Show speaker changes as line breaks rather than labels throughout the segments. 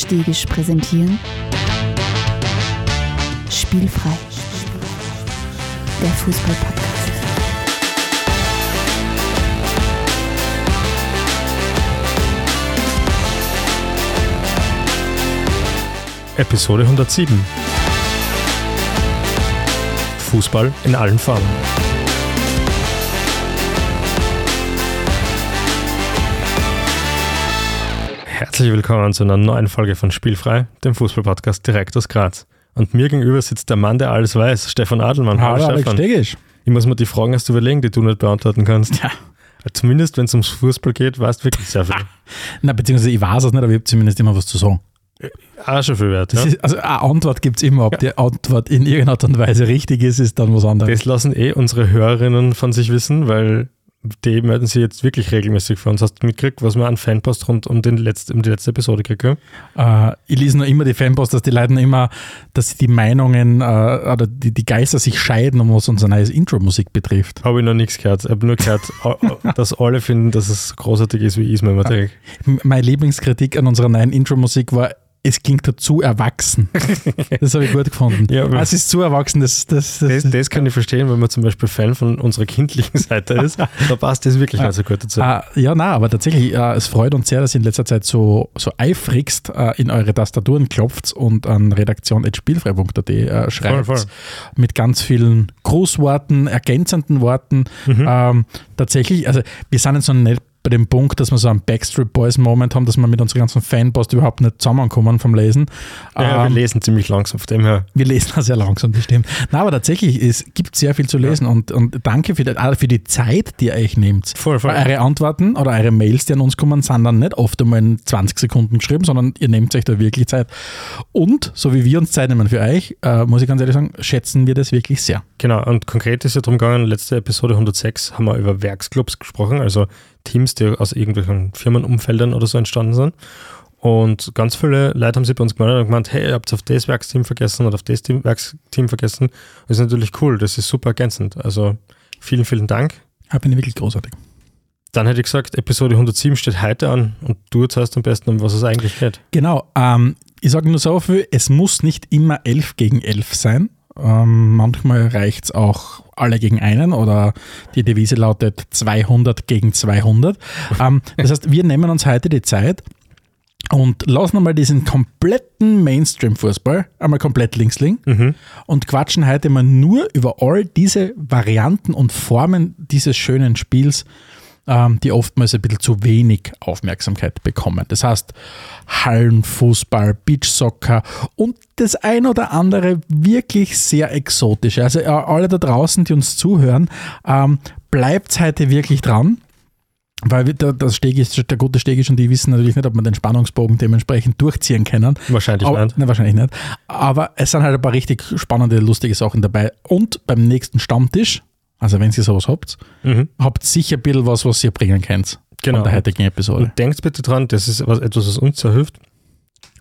Stegisch präsentieren Spielfrei, der Fußball-Podcast.
Episode 107. Fußball in allen Farben. Herzlich willkommen zu einer neuen Folge von Spielfrei, dem Fußballpodcast direkt aus Graz. Und mir gegenüber sitzt der Mann, der alles weiß, Stefan Adelmann.
Hallo, Alex
Stefan.
Stegisch.
Ich muss mir die Fragen erst überlegen, die du nicht beantworten kannst.
Ja.
Zumindest wenn es ums Fußball geht, weißt du wirklich sehr viel.
Na, beziehungsweise ich weiß es nicht, aber ich habe zumindest immer was zu sagen.
Auch schon viel wert. Ja?
ist, also eine Antwort gibt es immer. Ob die Antwort in irgendeiner Art und Weise richtig ist, ist dann was anderes.
Das lassen eh unsere Hörerinnen von sich wissen, weil die melden sich jetzt wirklich regelmäßig für uns. Hast du mitgekriegt, was wir an Fanpost rund um, den letzten, um die letzte Episode kriegen?
Äh, ich lese nur immer die Fanpost, dass die Leute immer, dass die Meinungen äh, oder die, die Geister sich scheiden, um was unsere neue Intro-Musik betrifft.
Habe ich noch nichts gehört. Ich habe nur gehört, dass alle finden, dass es großartig ist, wie ich es mir immer denke.
M- Meine Lieblingskritik an unserer neuen Intro-Musik war, es klingt dazu erwachsen. Das habe ich gut gefunden.
Ja,
Ah, es ist zu erwachsen, das, das, das,
Das, das kann ich verstehen, wenn man zum Beispiel Fan von unserer kindlichen Seite ist. Da passt das wirklich nicht so gut dazu.
Ah, ja, na, aber tatsächlich, äh, es freut uns sehr, dass ihr in letzter Zeit so, so eifrigst äh, in eure Tastaturen klopft und an redaktion.spielfrei.at äh, schreibt.
Voll, voll.
Mit ganz vielen Grußworten, ergänzenden Worten.
Mhm.
Ähm, tatsächlich, also wir sind jetzt noch nicht bei dem Punkt, dass wir so einen Backstreet Boys Moment haben, dass wir mit unserer ganzen Fanpost überhaupt nicht zusammenkommen vom Lesen.
ja,
Ähm,
wir lesen ziemlich langsam, von dem her.
wir lesen das sehr langsam, das stimmt. Na, aber tatsächlich, es gibt sehr viel zu lesen und, und danke für die, auch für die Zeit, die ihr euch nehmt.
Voll, voll.
Weil Eure Antworten oder eure Mails, die an uns kommen, sind dann nicht oft einmal in 20 Sekunden geschrieben, sondern ihr nehmt euch da wirklich Zeit. Und so wie wir uns Zeit nehmen für euch, äh, muss ich ganz ehrlich sagen, schätzen wir das wirklich sehr.
Genau, und konkret ist ja darum gegangen, letzte Episode 106 haben wir über Werksclubs gesprochen, also Teams, die aus irgendwelchen Firmenumfeldern oder so entstanden sind. Und ganz viele Leute haben sich bei uns gemeldet und gemeint, hey, ihr habt auf das Werksteam vergessen oder auf das Team, Werksteam vergessen. Das ist natürlich cool, das ist super ergänzend. Also vielen, vielen Dank.
Ja, bin ich wirklich großartig.
Dann hätte ich gesagt, Episode 107 steht heute an und du erzählst am besten, um was es eigentlich geht.
Genau, ähm, ich sage nur so viel, es muss nicht immer 11 gegen 11 sein. Ähm, manchmal reicht es auch alle gegen einen oder die Devise lautet 200 gegen 200. ähm, das heißt, wir nehmen uns heute die Zeit und lassen einmal diesen kompletten Mainstream-Fußball einmal komplett links liegen
Mhm.
und quatschen heute mal nur über all diese Varianten und Formen dieses schönen Spiels, ähm, die oftmals ein bisschen zu wenig Aufmerksamkeit bekommen. Das heißt, Hallenfußball, Beachsoccer und das ein oder andere wirklich sehr exotische. Also äh, alle da draußen, die uns zuhören, ähm, bleibt heute wirklich dran. Weil der, das Steg ist, der gute Steg ist und die wissen natürlich nicht, ob man den Spannungsbogen dementsprechend durchziehen können.
Wahrscheinlich
Aber,
nicht.
nein, wahrscheinlich nicht. Aber es sind halt ein paar richtig spannende, lustige Sachen dabei. Und beim nächsten Stammtisch, also wenn ihr sowas habt,
Mhm.
habt sicher ein bisschen was, was ihr bringen könnt.
Genau.
Von der heutigen Episode.
Und denkt bitte dran, das ist was, etwas, was uns sehr hilft.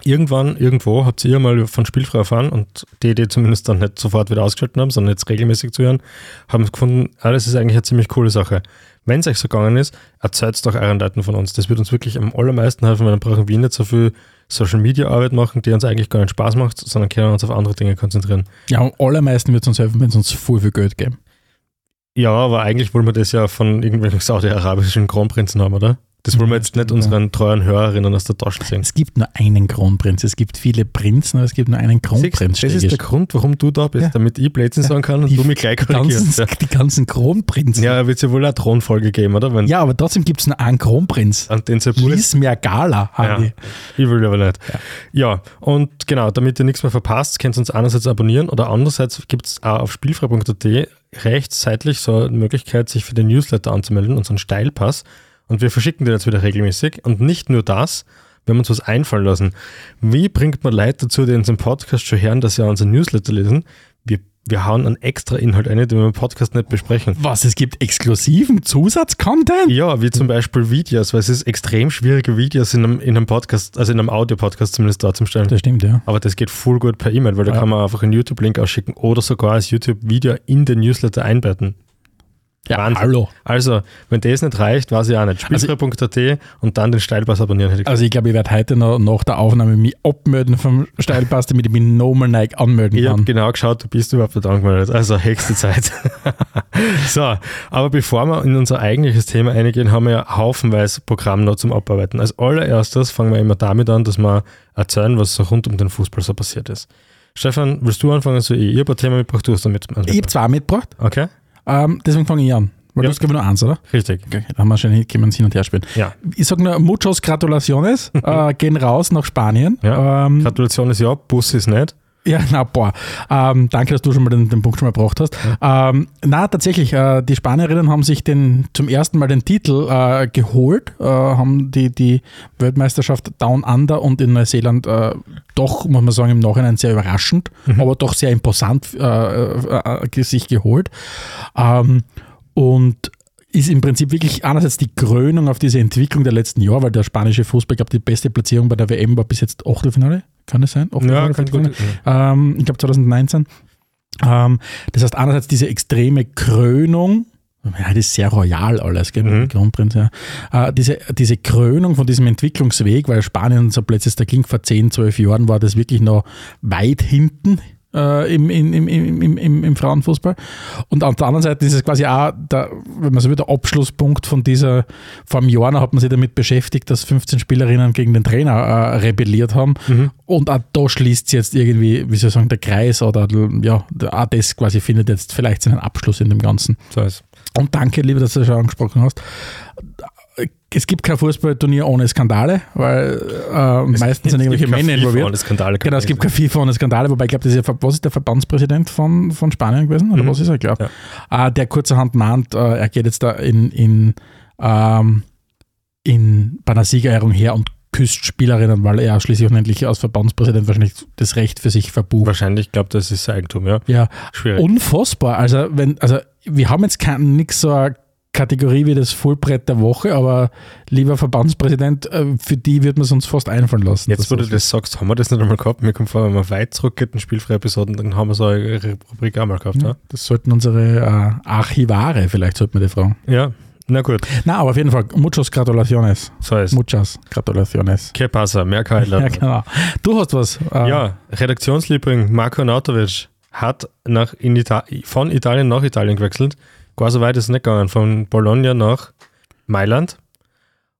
Irgendwann, irgendwo habt ihr mal von Spielfrei erfahren und die, die zumindest dann nicht sofort wieder ausgeschaltet haben, sondern jetzt regelmäßig zu hören, haben gefunden, ah, das ist eigentlich eine ziemlich coole Sache. Wenn es euch so gegangen ist, erzählt es doch euren Leuten von uns. Das wird uns wirklich am allermeisten helfen, weil dann brauchen wir nicht so viel Social Media Arbeit machen, die uns eigentlich gar nicht Spaß macht, sondern können uns auf andere Dinge konzentrieren.
Ja, am allermeisten wird es uns helfen, wenn es uns voll viel Geld geben.
Ja, aber eigentlich wollen wir das ja von irgendwelchen saudi-arabischen Kronprinzen haben, oder? Das wollen wir
Ja,
jetzt nicht unseren treuen Hörerinnen aus der Tasche ziehen.
Es gibt nur einen Kronprinz. Es gibt viele Prinzen, aber es gibt nur einen Kronprinz.
das ist der. Grund, warum du da bist,
Ja.
damit ich Blödsinn sagen kann und
Die-
du mich gleich korrigierst.
ganzen, die ganzen Kronprinzen.
Ja, ja wird es ja wohl eine Thronfolge geben, oder? Wenn
Ja, aber trotzdem gibt es nur einen Kronprinz.
an den
Lies Mergala,
ja,
haben die.
ich will aber nicht. Ja. und genau, damit ihr nichts mehr verpasst, könnt ihr uns einerseits abonnieren oder andererseits gibt es auch auf spielfrei.at rechts seitlich so eine Möglichkeit, sich für den Newsletter anzumelden, unseren Steilpass. Und wir verschicken den jetzt wieder regelmäßig. Und nicht nur das, wir haben uns was einfallen lassen. Wie bringt man Leute dazu, die unseren Podcast schon hören, dass sie auch unseren Newsletter lesen? Wir, wir hauen einen extra Inhalt ein, den wir im Podcast nicht besprechen.
Was, es gibt exklusiven Zusatzcontent?
Ja, wie zum Beispiel Videos, weil es ist extrem schwierige Videos in einem, in einem Podcast, also in einem Audio-Podcast zumindest darzustellen.
Das stimmt, ja.
Aber das geht voll gut per E-Mail, weil da
Ja.
kann man einfach einen YouTube-Link ausschicken oder sogar als YouTube-Video in den Newsletter einbetten.
Ja,
Wahnsinn.
hallo.
Also, wenn das nicht reicht, weiß ich auch nicht. Spielfrei.at und dann den Steilpass abonnieren hätte ich
Also ich glaube, ich werde heute noch nach der Aufnahme mich abmelden vom Steilpass, damit ich mich nochmal neu anmelden
Ich habe
kann.
genau geschaut, du bist überhaupt nicht angemeldet. Also höchste Zeit. so, aber bevor wir in unser eigentliches Thema eingehen, haben wir ja haufenweise Programm noch zum Abarbeiten. Als allererstes fangen wir immer damit an, dass wir erzählen, was so rund um den Fußball so passiert ist. Stefan, willst du anfangen? So, ich habe ein Thema mitgebracht, du hast damit.
Ich habe zwei mitgebracht,
Okay,
ähm, deswegen fange ich an. Weil
Ja.
du hast, glaube ich, nur eins, oder?
richtig.
Okay, dann haben wir schon können wir uns hin und her spielen.
Ja,
Ich sage nur, muchos gratulaciones, äh, gehen raus nach Spanien.
Ja.
Ähm,
Gratulation ist ja, Bus ist nicht.
Ja, na, boah. Ähm, danke, dass du schon mal den, den Punkt schon mal gebracht hast. Ähm, na, tatsächlich, äh, die Spanierinnen haben sich den, zum ersten Mal den Titel äh, geholt, äh, haben die, die Weltmeisterschaft Down Under und in Neuseeland äh, doch, muss man sagen, im Nachhinein sehr überraschend, aber doch sehr imposant äh, äh, sich geholt. Ähm, und ist im Prinzip wirklich einerseits die Krönung auf diese Entwicklung der letzten Jahre, weil der spanische Fußball, ich glaube, die beste Platzierung bei der WM war bis jetzt Achtelfinale, kann das sein?
Ja,
Achtelfinale,
kann
Viertelfinale?
gut.
ähm, ich glaube 2019. Ähm, das heißt, einerseits diese extreme Krönung, ja, das ist sehr royal alles, gell,
Mhm.
Kronprinz, ja. Äh, diese, diese Krönung von diesem Entwicklungsweg, weil Spanien so plötzlich, da ging vor 10, 12 Jahren, war das wirklich noch weit hinten äh, im, im, im, im, im, im Frauenfußball. Und auf der anderen Seite ist es quasi auch, der, wenn man so will, der Abschlusspunkt von dieser, vor einem Jahr noch hat man sich damit beschäftigt, dass 15 Spielerinnen gegen den Trainer äh, rebelliert haben.
Mhm.
Und auch da schließt jetzt irgendwie, wie soll ich sagen, der Kreis oder ja, auch das quasi findet jetzt vielleicht seinen Abschluss in dem Ganzen.
So ist
Und danke, lieber, dass du das schon angesprochen hast. Es gibt kein Fußballturnier ohne Skandale, weil äh, meistens sind irgendwelche Männer involviert.
Skandale
Genau, es gibt kein FIFA ohne Skandale, wobei ich glaube, das ist ja, was ist der Verbandspräsident von, von Spanien gewesen? Oder
Mhm.
was ist er, glaube? Äh, der kurzerhand mahnt, äh, er geht jetzt da in, in, ähm, in, bei einer Siegerehrung her und küsst Spielerinnen, weil er schließlich und endlich als Verbandspräsident wahrscheinlich das Recht für sich verbucht.
Wahrscheinlich, ich glaube, das ist Eigentum, ja.
Ja,
Schwierig.
unfassbar. Also, wenn, also wir haben jetzt nix so Kategorie wie das Fullbrett der Woche, aber lieber Verbandspräsident, äh, für die wird man es uns fast einfallen lassen.
Jetzt, wo du
das-
sagst, haben wir das nicht einmal gehabt. Mir kommt vor, wenn man weit zurückgeht in spielfreie Episoden, dann haben wir so eine Rubrik auch mal gehabt.
Ja, das sollten unsere äh, Archivare, vielleicht sollten wir die fragen.
Ja, na gut,
Na, aber auf jeden Fall, muchos gratulaciones.
so ist
Muchas gratulaciones.
Que pasa, mehr ich
Ja, genau. Du hast was. Äh,
Ja, Redaktionsliebling Marco Nautovic hat nach in Ita von Italien nach Italien gewechselt. Gar so weit ist es nicht gegangen, von Bologna nach Mailand.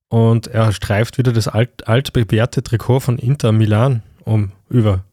Und er streift wieder das alt, altbewährte Trikot von Inter Milan um über.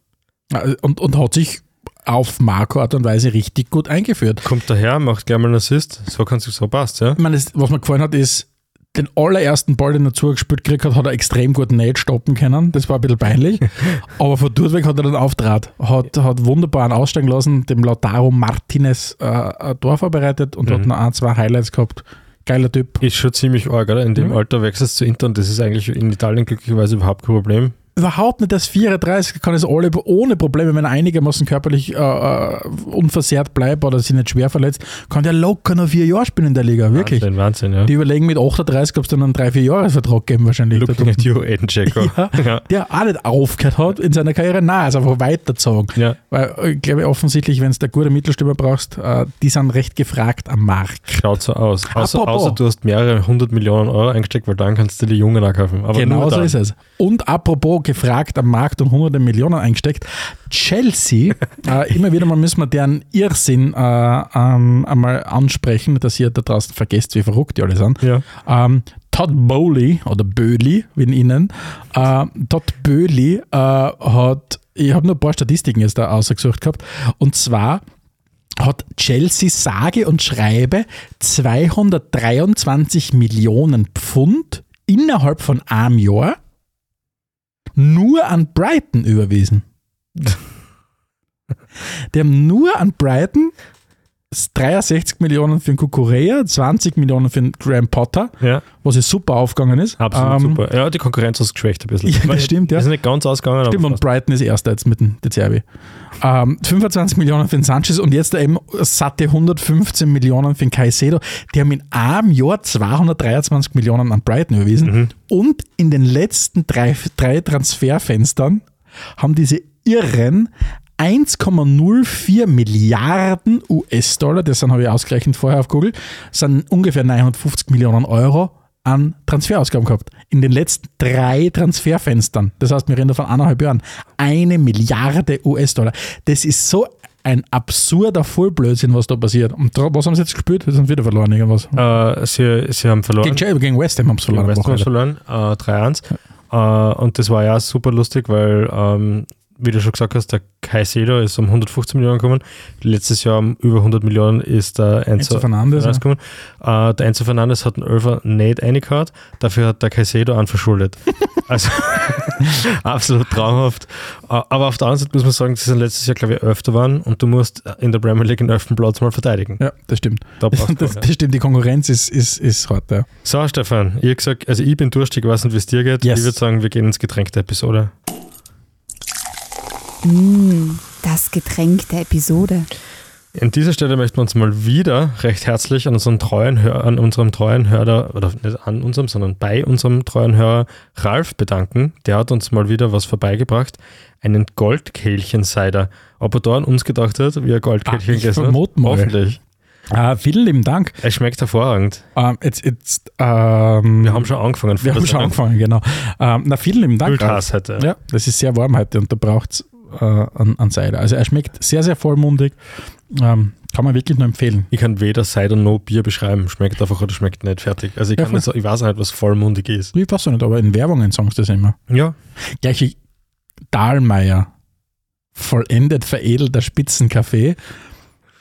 Äh, Und, und hat sich auf Marco-Art und Weise richtig gut eingeführt.
Kommt daher, macht gleich mal einen Assist. So kann es so passt, ja.
Ich meine, das, was mir gefallen hat, ist, den allerersten Ball, den er zugespielt gekriegt hat, hat er extrem gut nicht stoppen können. Das war ein bisschen peinlich. Aber von dort weg hat er dann auftrat. Hat, hat wunderbar einen aussteigen lassen, dem Lautaro Martinez äh, ein Tor vorbereitet und
Mhm.
hat noch ein, zwei Highlights gehabt. Geiler Typ.
Ist schon ziemlich arg, oder? In dem
Ja.
Alter wechselst du zu Inter und das ist eigentlich in Italien glücklicherweise überhaupt kein Problem.
Überhaupt nicht, das 34 kann es alle ohne Probleme, wenn er einigermaßen körperlich äh, äh, unversehrt bleibt oder sich nicht schwer verletzt, kann der locker noch vier Jahre spielen in der Liga, wirklich.
Wahnsinn, Wahnsinn, ja.
Die überlegen mit 38, ob es dann einen 3-4-Jahres-Vertrag geben wahrscheinlich.
Looking at you, Aiden.
Ja.
ja.
der auch nicht aufgehört hat in seiner Karriere, nein, also einfach weitergezogen.
ja.
Weil äh, ich glaube offensichtlich, wenn du da gute Mittelstürmer brauchst, äh, die sind recht gefragt am Markt.
Schaut so aus. Außer,
Apropos.
außer du hast mehrere hundert Millionen Euro eingesteckt, weil dann kannst du die Jungen auch kaufen. Aber
genau so ist es. Und apropos gefragt am Markt und hunderte Millionen eingesteckt, Chelsea, äh, immer wieder mal müssen wir deren Irrsinn äh, ähm, einmal ansprechen, dass ihr da draußen vergesst, wie verrückt die alle sind.
Ja.
Ähm, Todd Bowley oder Böhli, wie ihn nennen, äh, Todd Böhli äh, hat, ich habe nur ein paar Statistiken jetzt da ausgesucht gehabt, und zwar hat Chelsea sage und schreibe 223 Millionen Pfund innerhalb von einem Jahr nur an Brighton überwiesen. Die haben nur an Brighton 63 Millionen für den Kukurea, 20 Millionen für den Graham Potter,
ja,
was ja super aufgegangen ist.
absolut
Ähm,
super. Ja, die Konkurrenz hat es geschwächt ein bisschen.
Ja, das
Weil-
stimmt, ja.
Ist nicht ganz ausgegangen,
Stimmt, und Brighton ist erster jetzt mit dem De Zerbi. Ähm, 25 Millionen für den Sanchez und jetzt eben satte 115 Millionen für den Caicedo. Die haben in einem Jahr 223 Millionen an Brighton überwiesen.
Mhm.
Und in den letzten drei, drei Transferfenstern haben diese Irren 1,04 Milliarden US-Dollar, das habe ich ausgerechnet vorher auf Google, sind ungefähr 950 Millionen Euro an Transferausgaben gehabt. In den letzten drei Transferfenstern. Das heißt, wir reden von eineinhalb Jahren. Eine Milliarde US-Dollar. Das ist so ein absurder Vollblödsinn, was da passiert. Und was haben sie jetzt gespielt? Sie haben wieder verloren, irgendwas.
Äh, sie, sie haben verloren.
Gegen, gegen West Ham haben sie
Gegen
verloren.
West Ham verloren, äh, 3-1. Äh, und das war ja super lustig, weil, ähm, wie du schon gesagt hast, der Caicedo ist um 115 Millionen gekommen. Letztes Jahr um über 100 Millionen ist der Enzo,
Enzo Fernandes, ja.
gekommen. Äh, der Enzo Fernandes hat einen Öfer nicht reingehört, dafür hat der Caicedo einen verschuldet. also absolut traumhaft. Äh, aber auf der anderen Seite muss man sagen, sie sind letztes Jahr, glaube ich, öfter waren und du musst in der Premier League den elften Platz mal verteidigen.
Ja, das stimmt.
Da
Das,
ja.
das stimmt, die Konkurrenz ist, ist, ist hart, ja.
So, Stefan, ich gesagt, also ich bin durstig, ich weiß nicht, wie es dir geht.
Yes.
Ich würde sagen, wir gehen ins Getränk der Episode.
Mm, das Getränk der Episode.
An dieser Stelle möchten wir uns mal wieder recht herzlich an unseren treuen Hör, an unserem treuen Hörer, oder nicht an unserem, sondern bei unserem treuen Hörer Ralf bedanken. Der hat uns mal wieder was vorbeigebracht. Einen Goldkehlchen-Cider. Ob er da an uns gedacht hat, wie er Goldkehlchen
Ah, ich
gegessen hat?
mal.
Hoffentlich.
Ah, vielen lieben Dank.
Es schmeckt hervorragend.
Ähm, jetzt, jetzt, ähm,
Wir haben schon angefangen.
wir haben schon angefangen, genau. Ähm, na, vielen lieben Dank.
Ultras heute.
Ja, das ist sehr warm heute und da braucht es äh, an, an Cider. Also er schmeckt sehr, sehr vollmundig. Ähm, kann man wirklich nur empfehlen.
Ich kann weder Cider noch Bier beschreiben. Schmeckt einfach oder schmeckt nicht fertig. Also ich,
Ja,
kann nicht ich weiß nicht, was vollmundig ist.
Ich weiß auch nicht, aber in Werbungen sagen sie das immer.
Ja,
Gleich wie Dahlmeier, vollendet veredelter Spitzenkaffee.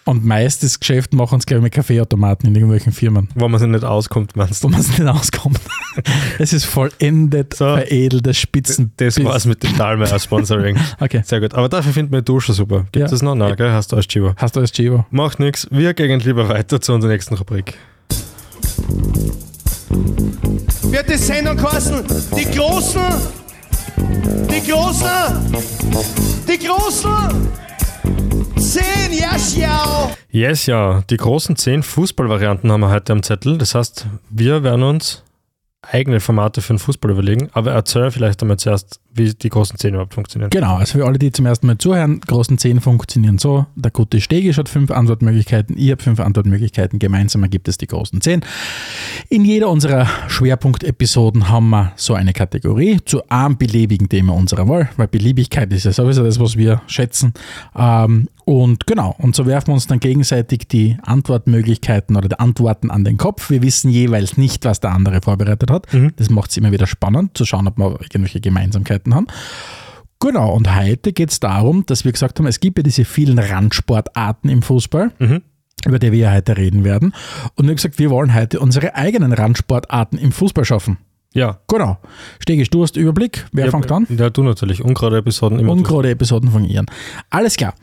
Und meistes Geschäft machen es, glaube ich, mit Kaffeeautomaten in irgendwelchen Firmen,
wo man sich nicht auskommt, meinst
wo
du?
man es nicht auskommt. Es ist vollendet
So.
veredelter Spitzen.
Das war's mit dem Dahlmeier Sponsoring.
Okay.
Sehr gut. Aber dafür finden wir die Dusche super. Gibt
Ja.
es noch? Nein, gell? Hast du als Chivo.
Hast du als Chivo?
Macht nichts. Wir gehen lieber weiter zu unserer nächsten Rubrik.
wird die Sendung kosten. Die Großen, die Großen, die Großen. Zehn, ja, schau.
Yes, ja. Die großen zehn Fußballvarianten haben wir heute am Zettel. Das heißt, wir werden uns eigene Formate für den Fußball überlegen. Aber erzähl vielleicht einmal zuerst, wie die großen zehn überhaupt funktionieren.
Genau, also für alle, die zum ersten Mal zuhören, großen 10 funktionieren so. Der gute Stegisch hat fünf Antwortmöglichkeiten, ich habe fünf Antwortmöglichkeiten, gemeinsam ergibt es die großen 10. In jeder unserer Schwerpunktepisoden haben wir so eine Kategorie zu einem beliebigen Thema unserer Wahl, weil Beliebigkeit ist ja sowieso das, was wir schätzen. Ähm, und genau, und so werfen wir uns dann gegenseitig die Antwortmöglichkeiten oder die Antworten an den Kopf. Wir wissen jeweils nicht, was der andere vorbereitet hat. Das macht es immer wieder spannend, zu schauen, ob wir irgendwelche Gemeinsamkeiten haben. Genau, und heute geht es darum, dass wir gesagt haben, es gibt ja diese vielen Randsportarten im Fußball,
Mhm.
über die wir ja heute reden werden. Und wir haben gesagt, wir wollen heute unsere eigenen Randsportarten im Fußball schaffen.
Ja.
Genau. Stegisch, du hast Überblick. Wer
ja,
fängt an?
Ja, du natürlich. Ungerade Episoden immer.
Ungerade Episoden von ihren. Alles klar.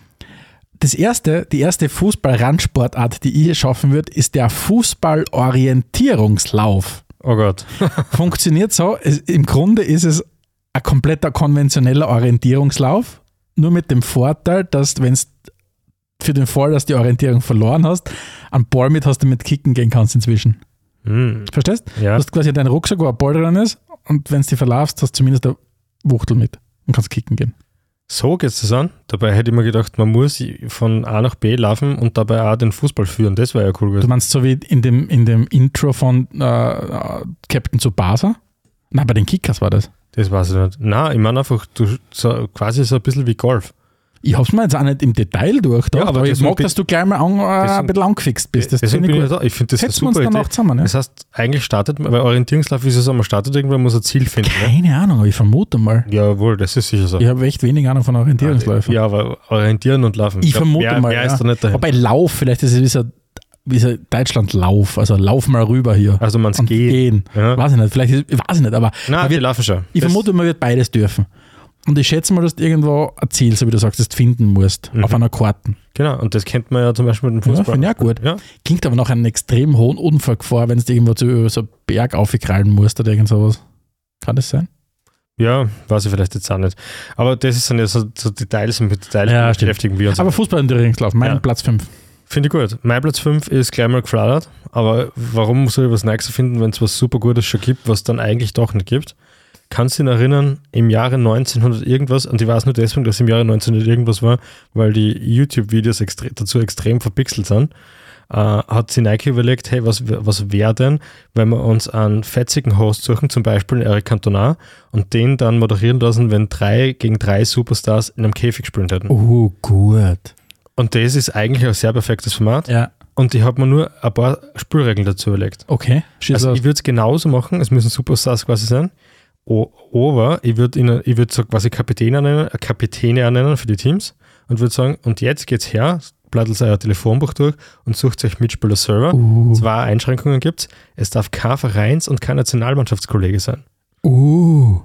Das erste, die erste Fußball-Randsportart, die ich schaffen würde, ist der Fußball-Orientierungslauf.
Oh Gott.
Funktioniert so, es, im Grunde ist es ein kompletter konventioneller Orientierungslauf, nur mit dem Vorteil, dass wenn es für den Fall, dass du die Orientierung verloren hast, einen Ball mit hast, du mit kicken gehen kannst inzwischen.
Hm.
Verstehst?
Ja.
Du hast quasi deinen Rucksack, wo ein Ball drin ist und wenn du die verlaufst, hast du zumindest eine Wuchtel mit und kannst kicken gehen.
So geht es an. Dabei hätte ich mir gedacht, man muss von A nach B laufen und dabei auch den Fußball führen. Das wäre ja cool
Du
gewesen.
meinst so wie in dem, in dem Intro von äh, äh, Captain Tsubasa? Nein, bei den Kickers war das.
Das weiß ich nicht. Nein, ich meine einfach, du, so, quasi so ein bisschen wie Golf.
Ich hab's mir jetzt auch nicht im Detail durchgedacht,
Ja, aber
aber ich mag, dass du gleich mal an, äh, ein bisschen angefixt bist. Das
Deswegen bin
ich
ich da. Ich finde das
Setzen wir uns
super
dann
Idee.
auch zusammen, ja?
Das heißt, eigentlich startet man, weil Orientierungslauf ist ja so, man startet irgendwann, muss ein Ziel finden. Ne?
Keine Ahnung, aber ich vermute mal.
Jawohl, das ist sicher so.
Ich habe echt wenig Ahnung von Orientierungsläufen.
Ja, aber orientieren und laufen.
ich
glaub,
vermute
mehr,
mal.
Mehr
ja.
ist da nicht dahin.
Wobei Lauf, vielleicht ist es wie so, wie so Deutschland-Lauf. Also lauf mal rüber hier.
Also man
und
geht.
gehen.
Ja.
Weiß ich nicht, vielleicht ist, ich weiß ich nicht, aber
Nein, wir
wird,
laufen schon.
ich
Das-
vermute, man wird beides dürfen. Und ich schätze mal, dass du irgendwo ein Ziel, so wie du sagst, das finden musst,
Mhm.
auf einer Karte.
Genau, und das kennt man ja zum Beispiel mit dem
Ja,
Fußball.
finde ich auch gut.
Ja,
Klingt aber nach einem extrem hohen Unfallgefahr, wenn du irgendwo zu so einen Berg aufkrallen musst oder irgend sowas. Kann das sein?
ja, weiß ich vielleicht jetzt auch nicht. Aber das sind ja so, so Details und mit Details
Ja,
beschäftigen wir uns.
Aber Fußball in Ringslauf, mein
Ja.
Platz 5.
Finde ich gut. Mein Platz 5 ist gleich mal geflattert, aber warum soll ich was Neues finden, wenn es was super Gutes schon gibt, was dann eigentlich doch nicht gibt? kannst du dich erinnern, im Jahre 1900 irgendwas, und ich weiß nur deswegen, dass im Jahre 1900 irgendwas war, weil die YouTube-Videos extre dazu extrem verpixelt sind, äh, hat sich Nike überlegt, hey, was, was wäre denn, wenn wir uns einen fetzigen Host suchen, zum Beispiel Eric Cantona, und den dann moderieren lassen, wenn drei gegen drei Superstars in einem Käfig spielen hätten.
Oh, gut.
Und das ist eigentlich ein sehr perfektes Format.
Ja,
Und ich habe mir nur ein paar Spielregeln dazu überlegt.
okay. Schieß
Also
los.
ich würde es genauso machen, es müssen Superstars quasi sein. Aber ich würde würde so quasi Kapitäne nennen, äh, Kapitäne nennen für die Teams und würde sagen, und jetzt geht's her, blättert euer Telefonbuch durch und sucht euch Mitspieler Server.
Uh,
Zwei Einschränkungen gibt's. Es darf kein Vereins- und kein Nationalmannschaftskollege sein.
uh.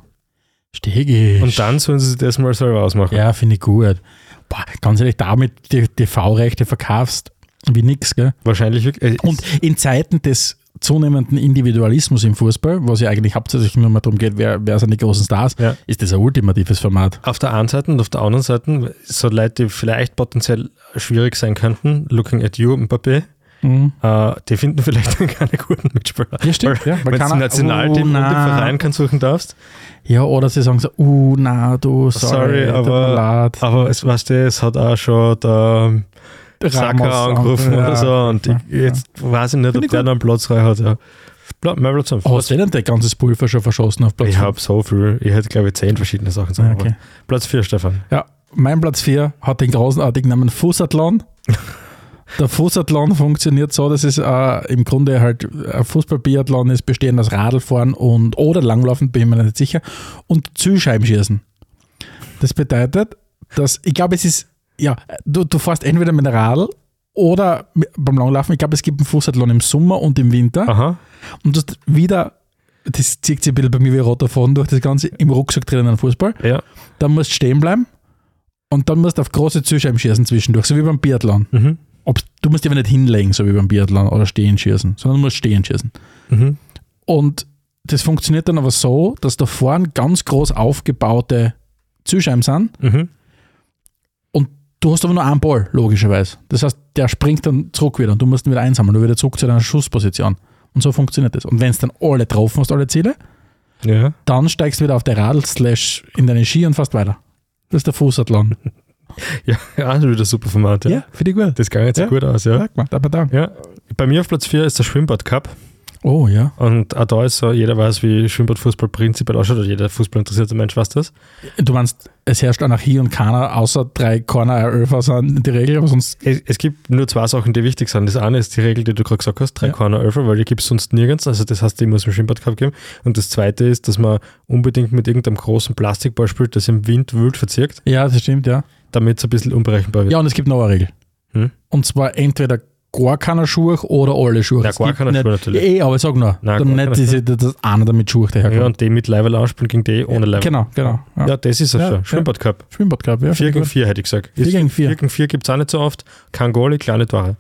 Stegisch.
Und dann sollen sie sich das mal selber ausmachen.
Ja, finde ich gut. Boah, ganz ehrlich, damit die TV-Rechte verkaufst, wie nix, gell?
Wahrscheinlich äh,
Und in Zeiten des zunehmenden Individualismus im Fußball, wo es ja eigentlich hauptsächlich nur mal darum geht, wer, wer sind die großen Stars,
Ja.
ist das ein ultimatives Format.
auf der einen Seite und auf der anderen Seite, so Leute, die vielleicht potenziell schwierig sein könnten, looking at you, Mbappé,
Mhm.
äh, die finden vielleicht dann keine guten Mitspieler.
Ja, stimmt. Ja, weil
Wenn du ein Nationalteam
oh,
und den
na.
Verein kann suchen darfst.
Ja, oder sie sagen so, uh, na, du, sorry,
Sorry, aber, aber es, weißt du, es hat auch schon der Saka angerufen
ja,
oder so und
ja,
ich, jetzt weiß ich nicht,
Finde
ob
ich
der noch einen Platz frei hat. Ja.
Hast du denn dein ganzes Pulver schon verschossen auf Platz
ich
fünf?
habe so viel, ich hätte glaube ich zehn verschiedene Sachen zu sagen.
okay.
Platz 4, Stefan.
Ja, mein Platz 4 hat den großartigen Namen Fußathlon. Der Fußathlon funktioniert so, dass es äh, im Grunde halt ein Fußball-Biathlon ist, bestehend aus Radlfahren und oder Langlaufen, bin ich mir nicht sicher, und Zielscheibenschießen. Das bedeutet, dass, ich glaube, es ist, ja, du, du fährst entweder mit dem Radl oder mit, beim Langlaufen, ich glaube, es gibt einen Fußathlon im Sommer und im Winter.
Aha.
Und du hast wieder, das zieht sich ein bisschen bei mir wie roter Faden durch das Ganze, im Rucksack drinnen Fußball
Ja.
dann musst du stehen bleiben und dann musst du auf große Zielscheiben schießen zwischendurch, so wie beim Biathlon.
Mhm.
Ob, du musst dich aber nicht hinlegen, so wie beim Biathlon oder stehen schießen, sondern du musst stehen schießen.
Mhm.
Und das funktioniert dann aber so, dass da vorne ganz groß aufgebaute Zielscheiben sind
Mhm.
und du hast aber nur einen Ball, logischerweise. Das heißt, der springt dann zurück wieder und du musst ihn wieder einsammeln, du wieder zurück zu deiner Schussposition. Und so funktioniert das. Und wenn es dann alle getroffen hast, alle Ziele,
Ja.
dann steigst du wieder auf der Radl slash in deine Ski und fährst weiter. Das ist der Fußathlon.
Ja, ja, das ist wieder super Format. Ja.
Ja, finde ich gut.
Das ging jetzt
Ja.
gut aus, ja.
Sag mal, aber da.
ja. Bei mir auf Platz 4 ist der Schwimmbad Cup.
Oh ja.
Und auch da ist so, jeder weiß, wie Schwimmbadfußball prinzipiell ausschaut, oder jeder fußballinteressierte Mensch weiß das.
Du meinst, es herrscht Anarchie und keiner außer drei Corner Öfer sind die Regel, aber sonst.
Es, es gibt nur zwei Sachen, die wichtig sind. Das eine ist die Regel, die du gerade gesagt hast, drei
Ja.
Corner Öfer, weil die gibt es sonst nirgends. Also das heißt, die muss im Schwimmbad Cup geben. Und das zweite ist, dass man unbedingt mit irgendeinem großen Plastikball spielt, das im Wind wild verzirkt,
Ja, das stimmt, ja.
Damit es ein bisschen unberechenbar wird.
Ja, und es gibt noch eine Regel.
Hm?
Und zwar entweder gar keine Schuhe oder alle Schuhe. Es
gar
gibt
keine
nicht,
Schuhe natürlich.
Ja, eh, aber ich sag nur,
Nein,
dann nicht diese, das einer damit Schuhe
Ja,
daherkommt.
und die mit Level anspielen gegen die ohne Level.
Genau, genau. Ja.
Ja, das ist es
Ja,
schon.
ja.
Schwimmbad Cup.
Schwimmbad Cup, ja.
4
finde
gegen
ich
4 hätte ich gesagt.
Vier gegen vier.
4 gegen 4 gibt es auch nicht so oft. Kein Goalie, kleine Tore.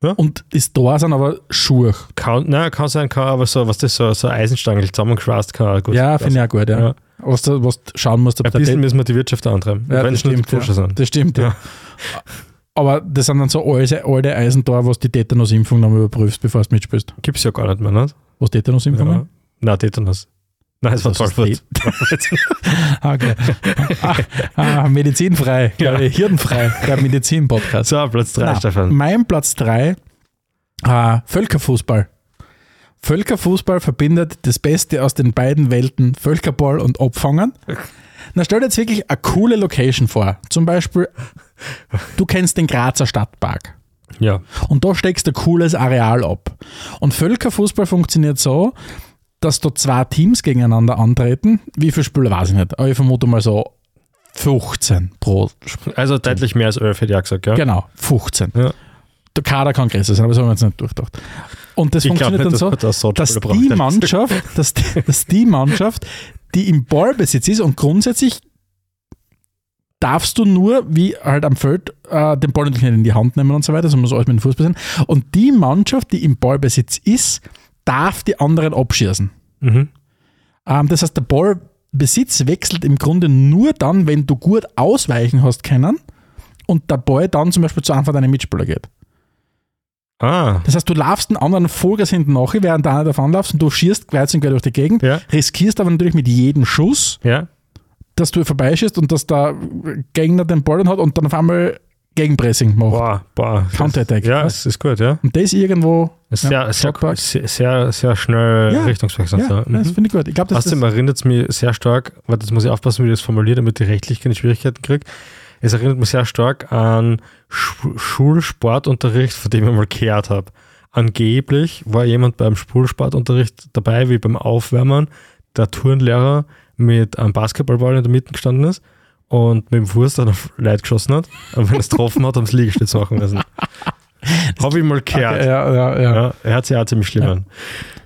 gut. Und ist da sind aber Schuhe.
Kann, nein, kann sein, kann aber so, was das so, so Eisenstangen zusammengeschwast kann. auch Gut
Ja, finde ich auch gut, ja.
Ja.
Was du was schauen musst,
Ein bisschen müssen wir die Wirtschaft antreiben.
Ja,
wenn
das
es nur die
stimmt, ja.
Sind.
Das stimmt, ja.
Ja.
Aber das sind dann so alte, alte Eisentore, was die Tetanus-Impfung nochmal überprüfst, bevor du mitspielst.
Gibt es ja gar nicht mehr, nicht?
Was Tetanus-Impfungen?
Ja. Nein, Tetanus. Nein, es war
Das ist
Tollwut.
Ah, okay. ah, ah, medizinfrei,
Ja.
hirnfrei, der Medizin-Podcast.
So, Platz 3,
Na,
Stefan.
Mein Platz 3, äh, Völkerfußball. Völkerfußball verbindet das Beste aus den beiden Welten, Völkerball und Abfangen. Na, stell dir jetzt wirklich eine coole Location vor. Zum Beispiel, du kennst den Grazer Stadtpark.
Ja.
Und da steckst du ein cooles Areal ab. Und Völkerfußball funktioniert so, dass da zwei Teams gegeneinander antreten. Wie viele Spieler weiß ich nicht, aber ich vermute mal so 15 pro Spiel.
Also deutlich mehr als 11, hätte ich auch gesagt, ja.
Genau, 15.
Ja.
Der Kader kann größer sein, aber das haben wir jetzt nicht durchgedacht. Und das
Ich
funktioniert
nicht,
dann
dass
so,
man das so
dass
braucht.
die Mannschaft, dass, die, dass die Mannschaft, die im Ballbesitz ist und grundsätzlich darfst du nur, wie halt am Feld, äh, den Ball natürlich nicht in die Hand nehmen und so weiter, das muss alles mit dem Fußball sein. Und die Mannschaft, die im Ballbesitz ist, darf die anderen abschießen.
Mhm.
Ähm, das heißt, der Ballbesitz wechselt im Grunde nur dann, wenn du gut ausweichen hast können und der Ball dann zum Beispiel zu Anfang deiner Mitspieler geht.
Ah,
Das heißt, du laufst einen anderen Vollgas hinten nach, während der eine davon laufst und du und quer durch die Gegend,
Ja.
riskierst aber natürlich mit jedem Schuss,
ja.
dass du vorbeischießt und dass der Gegner den Ball hat und dann auf einmal Gegenpressing macht.
Boah, boah.
Counterattack.
Ja, es ist gut, ja.
Und das irgendwo.
Ist
ja,
sehr, sehr, sehr, sehr, sehr schnell
Ja,
Richtungswechsel.
Ja, das
Mhm.
finde ich gut. Ich glaube, das
Außerdem
ist.
erinnert es mich sehr stark, weil das muss ich aufpassen, wie ich das formuliere, damit ich rechtlich keine Schwierigkeiten kriege. Es erinnert mich sehr stark an Schu Schulsportunterricht, von dem ich mal gehört habe. Angeblich war jemand beim Schulsportunterricht dabei, wie beim Aufwärmen der Turnlehrer mit einem Basketballball in der Mitte gestanden ist und mit dem Fuß dann auf Leute geschossen hat. Und wenn er es getroffen hat, haben sie Liegestütz machen müssen. Habe ich mal gehört.
Okay, ja, ja, ja.
Ja, er hat sich auch ziemlich schlimm an.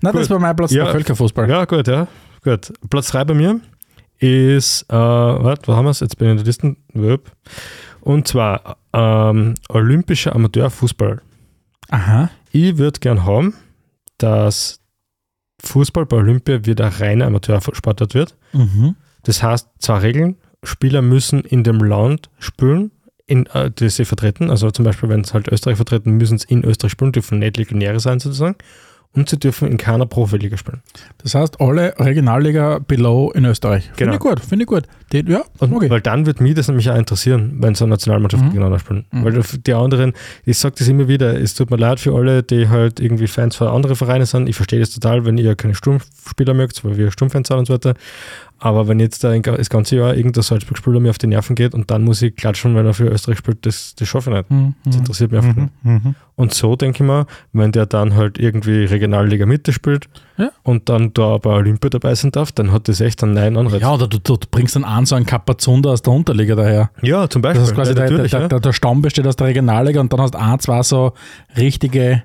Nein, das war mein Platz
Ja.
Völkerfußball.
Ja, gut, ja. Gut. Platz 3 bei mir ist, äh, warte, wo haben wir es? Jetzt bin ich in der Liste. Und zwar ähm, olympischer Amateurfußball.
Aha.
Ich würde gern haben, dass Fußball bei Olympia wieder reine Amateursportart wird.
Mhm.
Das heißt, zwei Regeln. Spieler müssen in dem Land spielen, in, äh, die sie vertreten. Also zum Beispiel, wenn es halt Österreich vertreten, müssen sie in Österreich spielen, dürfen nicht Legionäre sein sozusagen. Und sie dürfen in keiner Profiliga spielen.
Das heißt, alle Regionalliga below in Österreich. Finde
Genau.
ich gut, finde ich gut. Die, ja,
Und,
ich.
Weil dann wird mich das nämlich auch interessieren, wenn so Nationalmannschaften
Mhm.
gegeneinander spielen.
Mhm.
Weil die anderen, ich sage das immer wieder, es tut mir leid für alle, die halt irgendwie Fans von anderen Vereinen sind. Ich verstehe das total, wenn ihr keine Sturmspieler mögt, weil wir Sturmfans sind und so weiter. Aber wenn jetzt da das ganze Jahr irgendein Salzburg-Spieler mir auf die Nerven geht und dann muss ich klatschen, wenn er für Österreich spielt, das, das schaffe ich nicht.
Mhm.
Das interessiert mich einfach
Mhm.
nicht.
Mhm.
Und so denke ich mir, wenn der dann halt irgendwie Regionalliga Mitte spielt
Ja.
und dann da bei Olympia dabei sein darf, dann hat das echt einen neuen Anreiz.
Ja, oder du, du bringst dann an so einen Kapazunder aus der Unterliga daher.
Ja, zum Beispiel.
Das ist quasi
ja,
der, der, der, der Stamm besteht aus der Regionalliga und dann hast du ein, zwei so richtige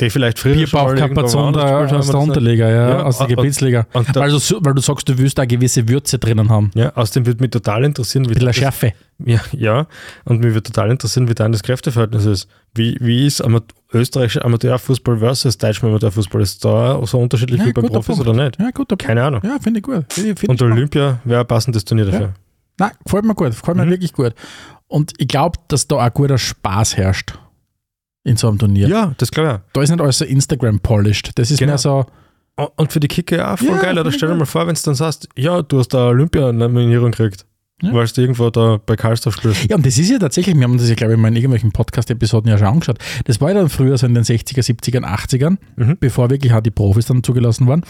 die vielleicht früher gespielt haben
aus der. Unterliga, ja,
Ja,
aus der Gebietsliga.
Und da,
Weil du, so- weil du sagst, du willst da gewisse Würze drinnen haben.
ja, außerdem würde mich total interessieren, wie
bisschen
das,
Schärfe.
ja, ja, und mich würde total interessieren, wie dann das Kräfteverhältnis ist. Wie, wie ist Ama österreichischer Amateurfußball versus deutscher Amateurfußball? Ist da so unterschiedlich
Ja,
wie bei
guter
Profis
Punkt.
oder nicht?
Ja, gut.
Keine Ahnung.
Ja, finde ich gut. Finde ich, finde
Und
ich
Olympia wäre ein passendes Turnier dafür.
Nein, gefällt mir gut. Gefällt mir
Mhm.
wirklich gut. Und ich glaube, dass da auch guter Spaß herrscht in so einem Turnier.
Ja, das glaube
Da ist nicht alles so Instagram-polished. Das ist
Genau.
mehr so.
Und für die Kicker auch voll
Ja,
geil. Oder stell dir mal vor, wenn du dann sagst, ja, du hast da Olympia-Nominierung gekriegt,
Ja.
weil du irgendwo da bei Karlsdorf spielst.
Ja, und das ist ja tatsächlich, wir haben das ja, glaube ich, mal in irgendwelchen Podcast-Episoden ja schon angeschaut. Das war ja dann früher so in den 60er, 70er, 80ern,
Mhm.
bevor wirklich auch die Profis dann zugelassen waren,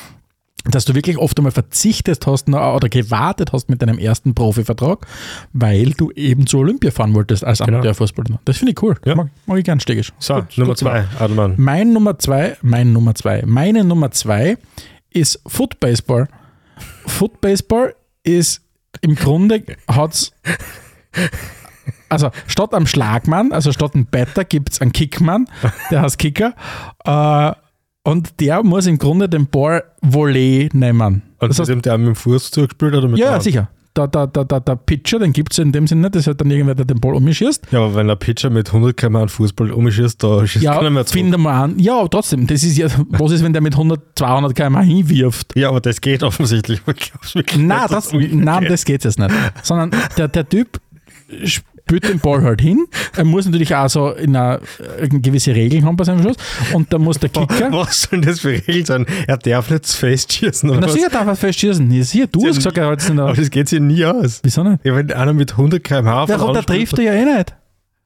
dass du wirklich oft einmal verzichtet hast oder gewartet hast mit deinem ersten Profivertrag, weil du eben zu Olympia fahren wolltest als
Genau.
Amateurfußballer. Das finde ich cool.
Ja.
Mag, mag ich gern stegisch.
So,
Gut,
Nummer
gut
zwei, Adelmann.
Mein Nummer zwei, mein Nummer zwei, meine Nummer zwei ist Footbaseball. Footbaseball ist im Grunde hat's also statt am Schlagmann, also statt einem Batter gibt es einen Kickmann, der heißt Kicker. Äh, und der muss im Grunde den Ball Volley nehmen.
Und
Das
das
heißt,
der mit dem Fuß zugespielt oder mit
ja,
der
sicher. Der, der, der, der, der Pitcher, den gibt es in dem Sinne nicht, das ist halt dann irgendwer, der den Ball umschießt.
Ja, aber wenn ein Pitcher mit 100 km an Fußball umschießt, da schießt keiner
Ja,
mehr zurück.
finde mal an. Ja, aber trotzdem, das ist ja, was ist, wenn der mit 100, 200 km hinwirft?
Ja, aber das geht offensichtlich. Ich glaub's wirklich
Nein,
nicht,
das,
umgeht.
nein, das geht jetzt nicht. Sondern der, der Typ spürt den Ball halt hin. Er muss natürlich auch so in einer, äh, gewisse Regeln haben bei seinem Schuss. Und da muss der Kicker.
Was soll denn das für Regeln sein? Er darf nicht festschießen oder
Na
was?
sicher darf er festschießen. Ja, sicher, du
Sie
hast gesagt, er hat es in
Aber das geht sich nie aus.
Wieso nicht?
Ja, wenn einer mit 100 km/h
Der, der trifft er ja eh nicht.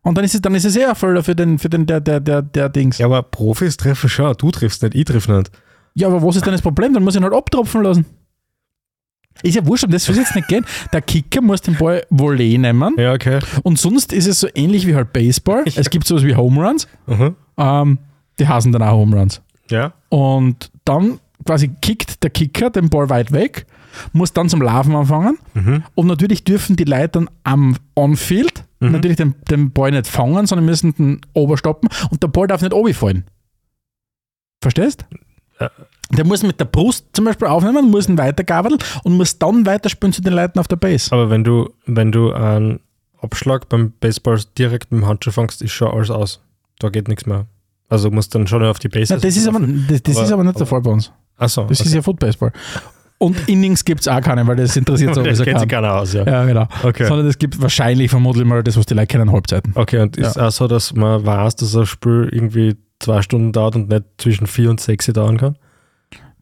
Und dann ist es, dann ist es eh ein Erfüller für den, für den der, der, der, der Dings.
Ja, aber Profis treffen schon. Du triffst nicht, ich triff nicht.
Ja, aber was ist denn das Problem? Dann muss ich ihn halt abtropfen lassen. Ist ja wurscht, um das es jetzt nicht gehen. Der Kicker muss den Ball Volley nehmen.
Ja, okay.
Und sonst ist es so ähnlich wie halt Baseball. Es gibt sowas wie Home Runs.
Mhm.
Ähm, die heißen dann auch Home Runs.
Ja.
Und dann quasi kickt der Kicker den Ball weit weg, muss dann zum Laufen anfangen.
Mhm.
Und natürlich dürfen die Leute dann am On-Field
Mhm.
natürlich den, den Ball nicht fangen, sondern müssen den oberstoppen und der Ball darf nicht fallen. Verstehst?
Ja.
Der muss mit der Brust zum Beispiel aufnehmen, muss ihn weitergabeln und muss dann weiterspielen zu den Leuten auf der Base.
Aber wenn du, wenn du einen Abschlag beim Baseball direkt mit dem Handschuh fängst, ist schon alles aus. Da geht nichts mehr. Also du musst dann schon auf die Base.
Na, das ist aber, das, das
Aber-
ist aber nicht der
aber-
Fall bei uns.
Achso,
Das ist ja Footbaseball. Und Innings gibt es auch keine, weil das interessiert
das
sowieso
kennt sich keiner aus, ja.
Ja, genau.
Okay.
Sondern es gibt wahrscheinlich vermutlich mal das, was die Leute kennen, Halbzeiten.
Okay, und ist auch so, dass man weiß, dass ein Spiel irgendwie zwei Stunden dauert und nicht zwischen vier und sechs dauern kann?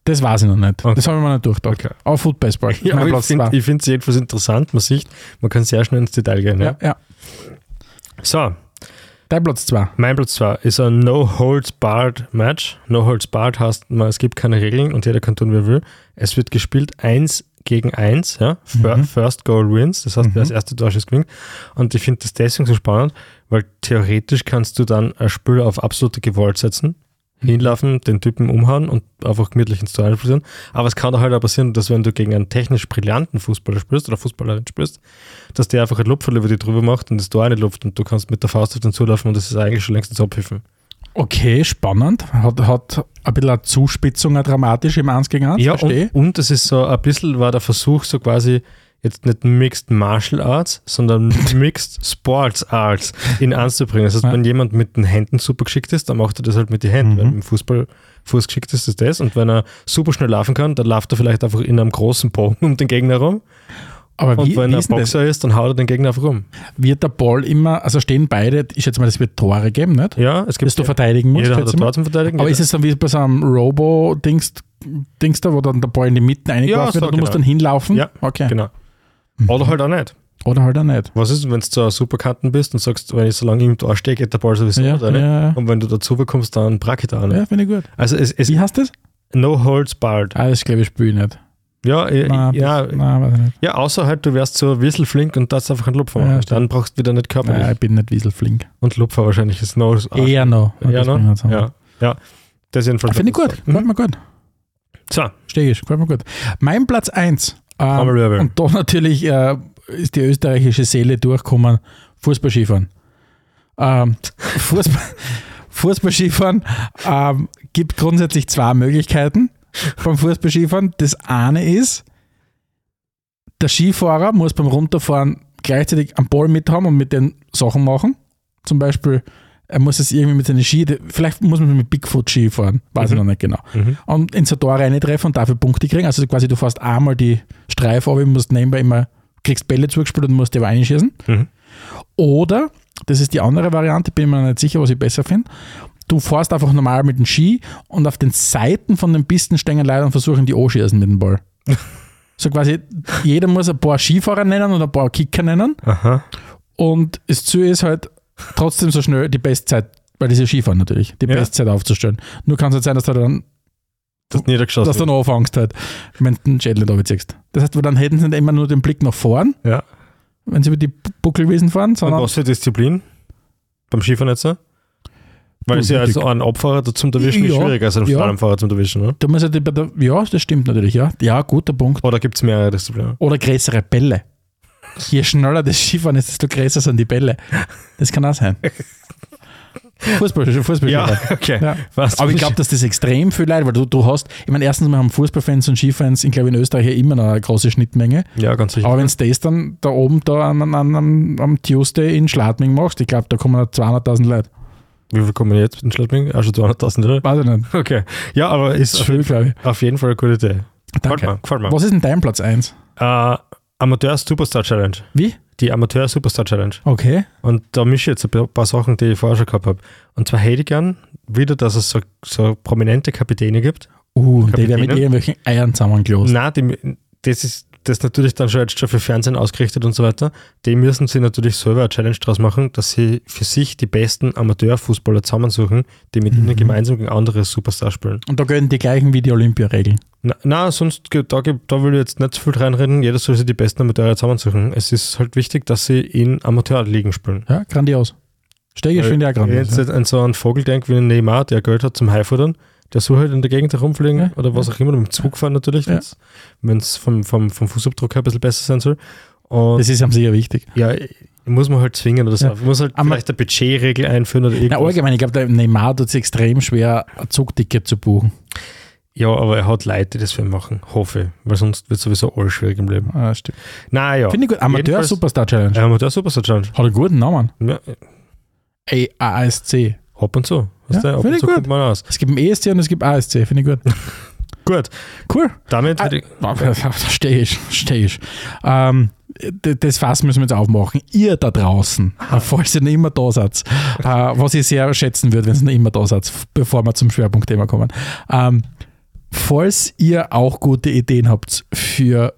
Das weiß ich noch nicht.
Okay.
Das habe ich mir nicht durchgedacht.
Okay.
Aber Foot Baseball.
Ja, aber ich
Platz
finde es jedenfalls interessant. Man sieht, man kann sehr schnell ins Detail gehen. Ja?
Ja, ja.
So,
Dein Platz 2.
mein Platz 2 ist ein No-Holds-Barred-Match. No-Holds-Barred heißt, man, es gibt keine Regeln und jeder kann tun, wie er will. Es wird gespielt 1 gegen 1, ja?
Mhm.
First Goal wins, das heißt, wer
Mhm.
das erste Tor schießt, gewinnt. Und ich finde das deswegen so spannend, weil theoretisch kannst du dann ein Spiel auf absolute Gewalt setzen. Hinlaufen, den Typen umhauen und einfach gemütlich ins Tor einfließen. Aber es kann doch halt auch passieren, dass wenn du gegen einen technisch brillanten Fußballer spielst oder Fußballerin spielst, dass der einfach ein Lupferl über die drüber macht und das Tor eine Luft und du kannst mit der Faust auf den zulaufen und das ist eigentlich schon längst abpfiffen.
Okay, spannend. Hat, hat ein bisschen eine Zuspitzung, eine dramatische im 1 gegen 1.
Ja,
verstehe.
und, und es ist so ein bisschen war der Versuch, so quasi jetzt nicht Mixed Martial Arts, sondern Mixed Sports Arts in anzubringen. Das heißt,
Ja.
wenn jemand mit den Händen super geschickt ist, dann macht er das halt mit den Händen.
Mhm.
Wenn im Fußball Fuß geschickt ist, ist das. Und wenn er super schnell laufen kann, dann läuft er vielleicht einfach in einem großen Bogen um den Gegner rum.
Aber
Und
wie,
wenn
wie
er
ist denn das?
Boxer ist, dann haut er den Gegner einfach rum.
Wird der Ball immer, also stehen beide, ich schätze mal, das wird Tore geben, nicht?
Ja, es gibt
Dass du verteidigen musst,
jeder hat. Tor zum Verteidigen.
Aber
jeder-
ist es dann wie bei so einem Robo-Dings Dings da, wo dann der Ball in die Mitte eingeworfen
Ja,
wird
so,
und du musst
genau.
dann hinlaufen?
Ja,
Okay.
Genau.
Mhm.
Oder halt auch nicht.
Oder halt auch nicht.
Was ist, wenn du zu einer Superkanten bist und sagst, wenn ich so lange im Tor stehe, geht der Ball sowieso
Ja,
nicht rein.
ja, ja.
Und wenn du dazu bekommst, dann bracket er auch nicht.
ja finde ich gut.
Also es ist
Wie heißt das?
no holds barred.
Ah, das glaube ich spiele ich nicht.
Ja, äh,
Nein,
ja,
das- nein, weiß ich nicht.
ja, außer halt, du wärst so wieselflink und das einfach einen Lupfer
Ja,
dann brauchst du wieder nicht körperlich.
Nein, ich bin nicht wieselflink.
Und Lupfer wahrscheinlich ist no.
Eher noch.
Ja,
Das bringen wir jetzt an.
Ja, ja. Das ist jedenfalls.
Ah, Finde ich gut.
Mhm.
Gefällt mir gut.
So,
Stehe ich. Gefällt mir gut. Mein Platz 1. Ähm, und da natürlich äh, ist die österreichische Seele durchgekommen. Fußballskifahren. Ähm, Fußball, Fußballskifahren ähm, gibt grundsätzlich zwei Möglichkeiten beim Fußballskifahren. Das eine ist, der Skifahrer muss beim Runterfahren gleichzeitig einen Ball mit haben und mit den Sachen machen. Zum Beispiel, er muss es irgendwie mit seinen Ski, vielleicht muss man mit Bigfoot Ski fahren, weiß ich
Mhm.
noch nicht genau.
mhm.
Und ins Tor treffen und dafür Punkte kriegen. Also quasi du fährst einmal die Streife auf, musst nebenbei immer, kriegst Bälle zugespielt und musst die aber einschießen.
Mhm.
Oder, das ist die andere Variante, bin mir nicht sicher, was ich besser finde. Du fährst einfach normal mit dem Ski und auf den Seiten von den Pisten stehen Leute und versuchen die anschießen mit dem Ball. so quasi, jeder muss ein paar Skifahrer nennen und ein paar Kicker nennen.
Aha.
Und das Ziel ist halt trotzdem so schnell die Bestzeit, weil diese Skifahren natürlich, die
Ja.
Bestzeit aufzustellen. Nur kann es halt sein, dass du dann
Das ist niedergeschossen.
dass du noch anfängst halt, wenn du den Schädel da ziehst. Das heißt, dann hätten sie nicht immer nur den Blick nach vorn,
ja.
wenn sie über die Buckelwiesen fahren,
Und
sondern
was für Disziplin? Beim Skifahren jetzt so? Weil
Du,
es ja als einen Abfahrer zum Erwischen ist
Ja,
schwieriger als einen
ja.
Fahrer zum Erwischen, oder?
da muss halt bei der, ja, das stimmt natürlich, ja. Ja, guter Punkt.
Oder gibt es mehrere Disziplinen?
Oder größere Bälle. Je schneller das Skifahren ist, desto größer sind die Bälle. Das kann auch sein. Fußball, Fußball.
okay.
Ja. Aber ich glaube, dass das extrem viel Leid, weil du, du hast, ich meine, erstens mal haben Fußballfans und Skifans, ich glaube in Österreich ja immer noch eine große Schnittmenge.
Ja, ganz sicher.
Aber wenn du das dann da oben da am, am, am, am Tuesday in Schladming machst, ich glaube, da kommen noch 200.000 Leute.
Wie viel kommen jetzt in Schladming? Auch schon 200.000, oder?
Weiß ich nicht.
Okay. Ja, aber ist Fall,
glaube ich.
auf jeden Fall eine gute Idee. Gefällt
Danke.
mir. Gefällt mir.
Was ist denn dein Platz 1?
Äh, Amateur Superstar Challenge.
Wie?
Die Amateur Superstar Challenge.
Okay.
Und da mische ich jetzt ein paar Sachen, die ich vorher schon gehabt habe. Und zwar hätte ich gern wieder, dass es so, so prominente Kapitäne gibt.
Uh, die werden mit
Kapitäne?
irgendwelchen Eiern zusammengelost.
Nein, die, das ist das ist natürlich dann schon jetzt schon für Fernsehen ausgerichtet und so weiter. Die müssen sich natürlich selber eine Challenge draus machen, dass sie für sich die besten Amateurfußballer zusammensuchen, die mit ihnen gemeinsam gegen andere Superstars spielen.
Und da gelten die gleichen wie die Olympiaregeln.
Na, na sonst, da, da will ich jetzt nicht zu viel reinreden. Jeder soll sich die besten Amateure zusammensuchen. Es ist halt wichtig, dass sie in Amateurligen spielen.
Ja, grandios.
Weil
finde ich auch
Wenn ich
grandios.
jetzt
Ja.
an so einen Vogel denke wie ein Neymar, der Geld hat zum Haifuttern, der soll halt in der Gegend herumfliegen
Ja,
oder was auch immer, mit dem Zug fahren natürlich,
Ja.
wenn es vom, vom, vom Fußabdruck her ein bisschen besser sein soll. Und
Das ist ihm sicher wichtig.
ja, muss man halt zwingen oder so.
Ja.
Muss halt
Aber-
vielleicht eine Budgetregel einführen oder
Na,
irgendwas.
allgemein, ich glaube, der Neymar tut es extrem schwer, ein Zugticket zu buchen.
Ja, aber er hat Leute, die das für ihn machen, hoffe ich. Weil sonst wird sowieso alles schwierig im Leben.
Ah, stimmt.
Naja.
Finde ich gut. Amateur
Jedenfalls-
Superstar Challenge.
Ja, Amateur Superstar Challenge.
Hat einen guten Namen.
Ja,
Ey, ASC.
ab und zu.
Ja, finde ich
zu
gut.
man aus.
Es gibt ein ESC und es gibt ASC. Finde ich gut.
Gut,
Cool.
damit
Ah,
ich,
Verstehe ich, verstehe ich. Ähm, das Fass müssen wir jetzt aufmachen. Ihr da draußen, falls ihr nicht immer da seid, äh, was ich sehr schätzen würde, wenn ihr nicht immer da seid, bevor wir zum Schwerpunktthema kommen. Ähm, falls ihr auch gute Ideen habt für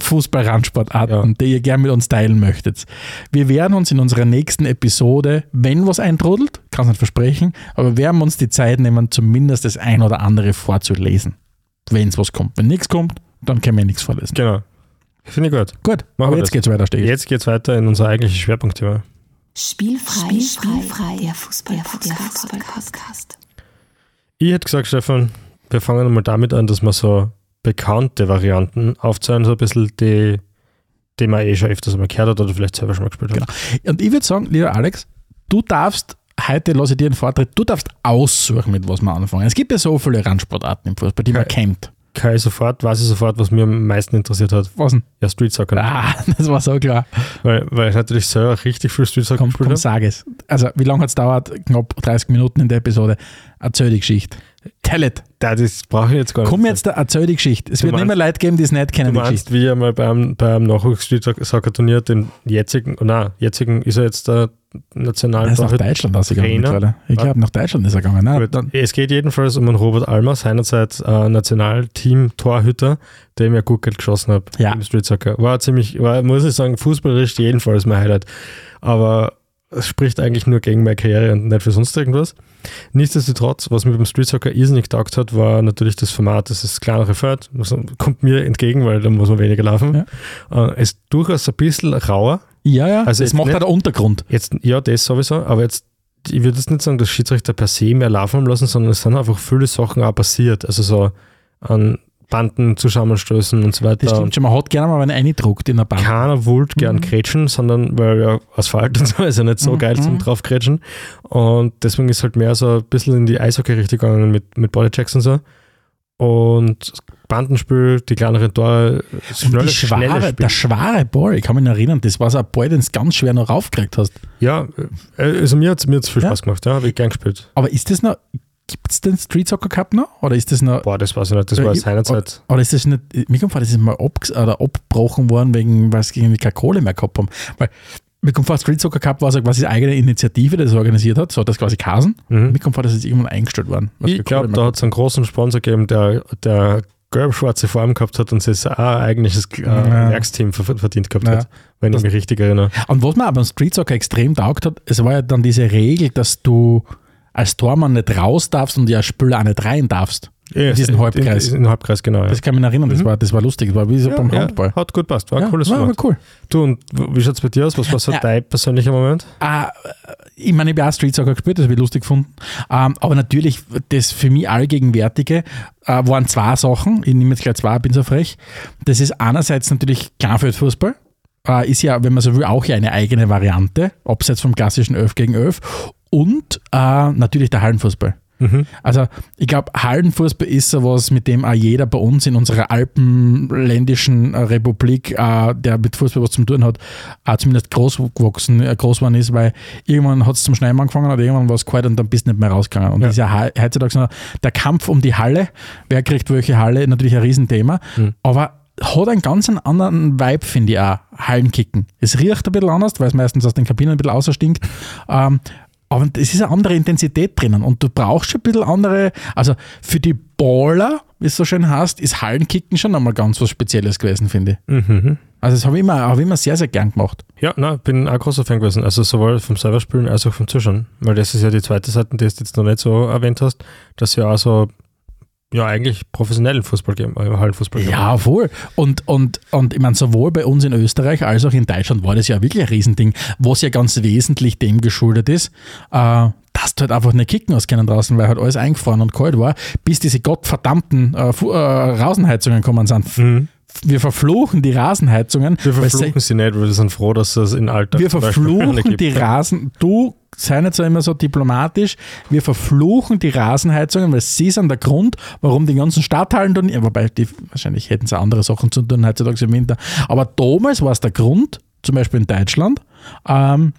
Fußball-Randsportarten,
Ja.
die ihr gerne mit uns teilen möchtet. Wir werden uns in unserer nächsten Episode, wenn was eintrudelt, kann es nicht versprechen, aber werden uns die Zeit nehmen, zumindest das ein oder andere vorzulesen. Wenn es was kommt. Wenn nichts kommt, dann können wir nichts vorlesen.
genau. Finde ich gut.
Gut,
Machen
aber
wir
jetzt
das.
geht's weiter, Stegi.
Jetzt geht's weiter in unser eigentliches Schwerpunktthema.
Spielfrei, Spielfrei, der Fußball-Podcast.
Ich hätte gesagt, Stefan, wir fangen mal damit an, dass wir so bekannte Varianten aufzeigen, so ein bisschen die, die man eh schon öfters mal gehört hat oder vielleicht selber schon mal gespielt hat.
Genau. Und ich würde sagen, lieber Alex, du darfst, heute lasse ich dir einen Vortritt, du darfst aussuchen, mit was wir anfangen. Es gibt ja so viele Randsportarten im Fußball, die man
Okay.
kennt.
Kann ich sofort, weiß ich sofort, was mir am meisten interessiert hat.
Was denn?
Ja, Street Soccer.
Ah, das war so klar.
Weil, weil ich natürlich selber richtig viel Street Soccer
Komm,
gespielt
komm
habe.
sag es. Also, wie lange hat es dauert? Knapp 30 Minuten in der Episode. Erzähl die Geschichte. Tell it.
Da, das brauche ich jetzt gar nicht.
Komm jetzt, da, erzähl die Geschichte. Es
Du
wird nicht mehr
meinst-
Leute geben, die es nicht
Du
kennen, die
meinst, wie einmal beim, beim Nachwuchs-Street Soccer Turnier den jetzigen, oh nein, jetzigen ist er jetzt der
Er
national
ist nach Deutschland ausgegangen. Ich glaube, nach Deutschland ist er gegangen. Nein,
Es geht jedenfalls um einen Robert Almer, seinerzeit äh, Nationalteam-Torhüter, dem ja gut Geld geschossen hat
Ja.
im Street Soccer. War ziemlich, war, muss ich sagen, fußballerisch jedenfalls mein Highlight. Aber es spricht eigentlich nur gegen meine Karriere und nicht für sonst irgendwas. Nichtsdestotrotz, was mir beim Street Soccer irrsinnig getaugt hat, war natürlich das Format. Das ist kleinere Feld, kommt mir entgegen, weil da muss man weniger laufen. Äh, ist durchaus ein bisschen rauer.
ja, ja.
Also
das macht
nicht-
auch der Untergrund.
Jetzt, ja, das sowieso, aber jetzt, ich würde jetzt nicht sagen, dass Schiedsrichter per se mehr laufen haben lassen, sondern es sind einfach viele Sachen auch passiert. Also so an Banden, Zusammenstößen und so weiter.
Das
Und
stimmt schon. Man hat gerne mal einen eindruckt in der Bahn.
keiner wollte gern grätschen, sondern weil ja Asphalt und so ist ja nicht so
Mhm,
geil zum
mhm.
draufgrätschen. Und deswegen ist halt mehr so ein bisschen in die Eishockey-Richtung gegangen mit, mit Bodychecks und so. Und Bandenspiel, die kleineren Tore,
Und
schnelle,
die
schnelle
schwere,
Spiel.
der schwere Ball, ich kann mich erinnern, das war so ein Ball, den du ganz schwer noch raufgekriegt hast.
Ja, äh, also mir hat es mir hat's viel
Ja.
Spaß gemacht, ja, habe ich gern gespielt.
Aber ist das noch, gibt es den Street Soccer Cup noch? Oder ist das noch,
Boah, das weiß ich nicht, das war
ich-
seinerzeit.
oder ist das nicht, mir kommt vor, das ist mal abg oder abgebrochen worden, wegen, weil sie irgendwie keine Kohle mehr gehabt haben. Weil, mir kommt vor, Street Soccer Cup war so quasi eine eigene Initiative, die das organisiert hat, so hat das quasi Kasen.
Mhm.
Mir kommt vor, das ist irgendwann eingestellt worden.
Ich glaube, da hat es einen großen Sponsor gegeben, der, der gelb-schwarze Form gehabt hat und sich auch ein eigentliches äh,
Ja.
Werksteam ver verdient gehabt
Ja.
hat, wenn
Das-
ich mich richtig erinnere.
Und was mir aber beim Street Soccer extrem taugt hat, es war ja dann diese Regel, dass du als Tormann nicht raus darfst und ja Spieler auch nicht rein darfst.
Ja,
diesen
in-
Halbkreis.
In, in Halbkreis, genau. Ja.
Das kann mich noch erinnern, das,
Mhm.
war, das war lustig, das war wie so beim
ja,
Handball.
hat gut passt, war ein cooles
war, war cool.
Du, und wie schaut es bei dir aus? Was war so dein persönlicher Moment?
Ah, ich meine, ich habe auch Street Soccer gespielt, das habe ich lustig gefunden. Ähm, aber natürlich, das für mich allgegenwärtige äh, waren zwei Sachen. Ich nehme jetzt gleich zwei, bin so frech. Das ist einerseits natürlich Kleinfeldfußball. Äh, ist ja, wenn man so will, auch ja eine eigene Variante, abseits vom klassischen 11 gegen 11. Und äh, natürlich der Hallenfußball.
Mhm.
Also ich glaube, Hallenfußball ist sowas, mit dem auch jeder bei uns in unserer alpenländischen äh, Republik, äh, der mit Fußball was zu tun hat, auch zumindest groß gewachsen, äh, groß geworden ist, weil irgendwann hat es zum Schneiden angefangen oder irgendwann war es kalt und dann bist du nicht mehr rausgegangen. Und
Ja.
das ist ja he- heutzutage so der Kampf um die Halle, wer kriegt welche Halle, natürlich ein Riesenthema,
Mhm.
aber hat einen ganz anderen Vibe, finde ich auch, Hallenkicken. Es riecht ein bisschen anders, weil es meistens aus den Kabinen ein bisschen ausstinkt. Ähm, aber es ist eine andere Intensität drinnen und du brauchst schon ein bisschen andere, also für die Baller, wie es so schön heißt, ist Hallenkicken schon einmal ganz was Spezielles gewesen, finde ich.
Mhm.
Also das habe ich, immer, hab ich immer sehr, sehr gern gemacht.
Ja, na, bin auch großer Fan gewesen. Also sowohl vom Serverspielen als auch vom Zuschauen. Weil das ist ja die zweite Seite, die du jetzt noch nicht so erwähnt hast, dass ja auch so ja eigentlich professionellen Fußball geben, äh, Hallenfußball geben.
Ja, voll. Und, und, und ich meine, sowohl bei uns in Österreich als auch in Deutschland war das ja wirklich ein Riesending, was ja ganz wesentlich dem geschuldet ist, äh, dass du halt einfach nicht kicken hast können draußen, weil halt alles eingefroren und kalt war, bis diese gottverdammten äh, Fu- äh, Rasenheizungen gekommen sind.
Mhm.
Wir verfluchen die Rasenheizungen.
Wir verfluchen sie nicht, weil wir sind froh, dass es in Alltag
wir verfluchen die Rasen. Du sei nicht so immer so diplomatisch. Wir verfluchen die Rasenheizungen, weil sie sind der Grund, warum die ganzen Stadthallen tun. Ja, wobei, die, wahrscheinlich hätten sie andere Sachen zu tun heutzutage im Winter. Aber damals war es der Grund, zum Beispiel in Deutschland, ähm,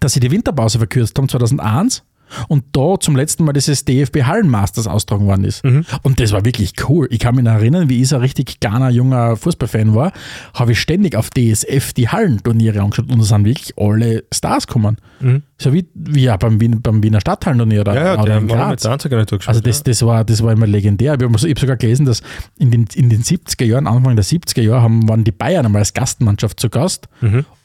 dass sie die Winterpause verkürzt haben, 2001. und da zum letzten Mal dieses DFB Hallenmasters austragen worden ist.
Mhm.
Und das war wirklich cool. Ich kann mich noch erinnern, wie ich so ein richtig kleiner, junger Fußballfan war, habe ich ständig auf DSF die Hallenturniere angeschaut und da sind wirklich alle Stars gekommen. So wie, wie ja beim, Wien, beim Wiener Stadthallenturnier oder,
Mhm. Ja, ja,
oder
der
in Graz.
mit der Anzeige nicht durchgeschaut.
Also das, das, war, das war immer legendär. Ich habe hab sogar gelesen, dass in den, in den 70er Jahren, Anfang der 70er Jahre, haben, waren die Bayern einmal als Gastmannschaft zu Gast.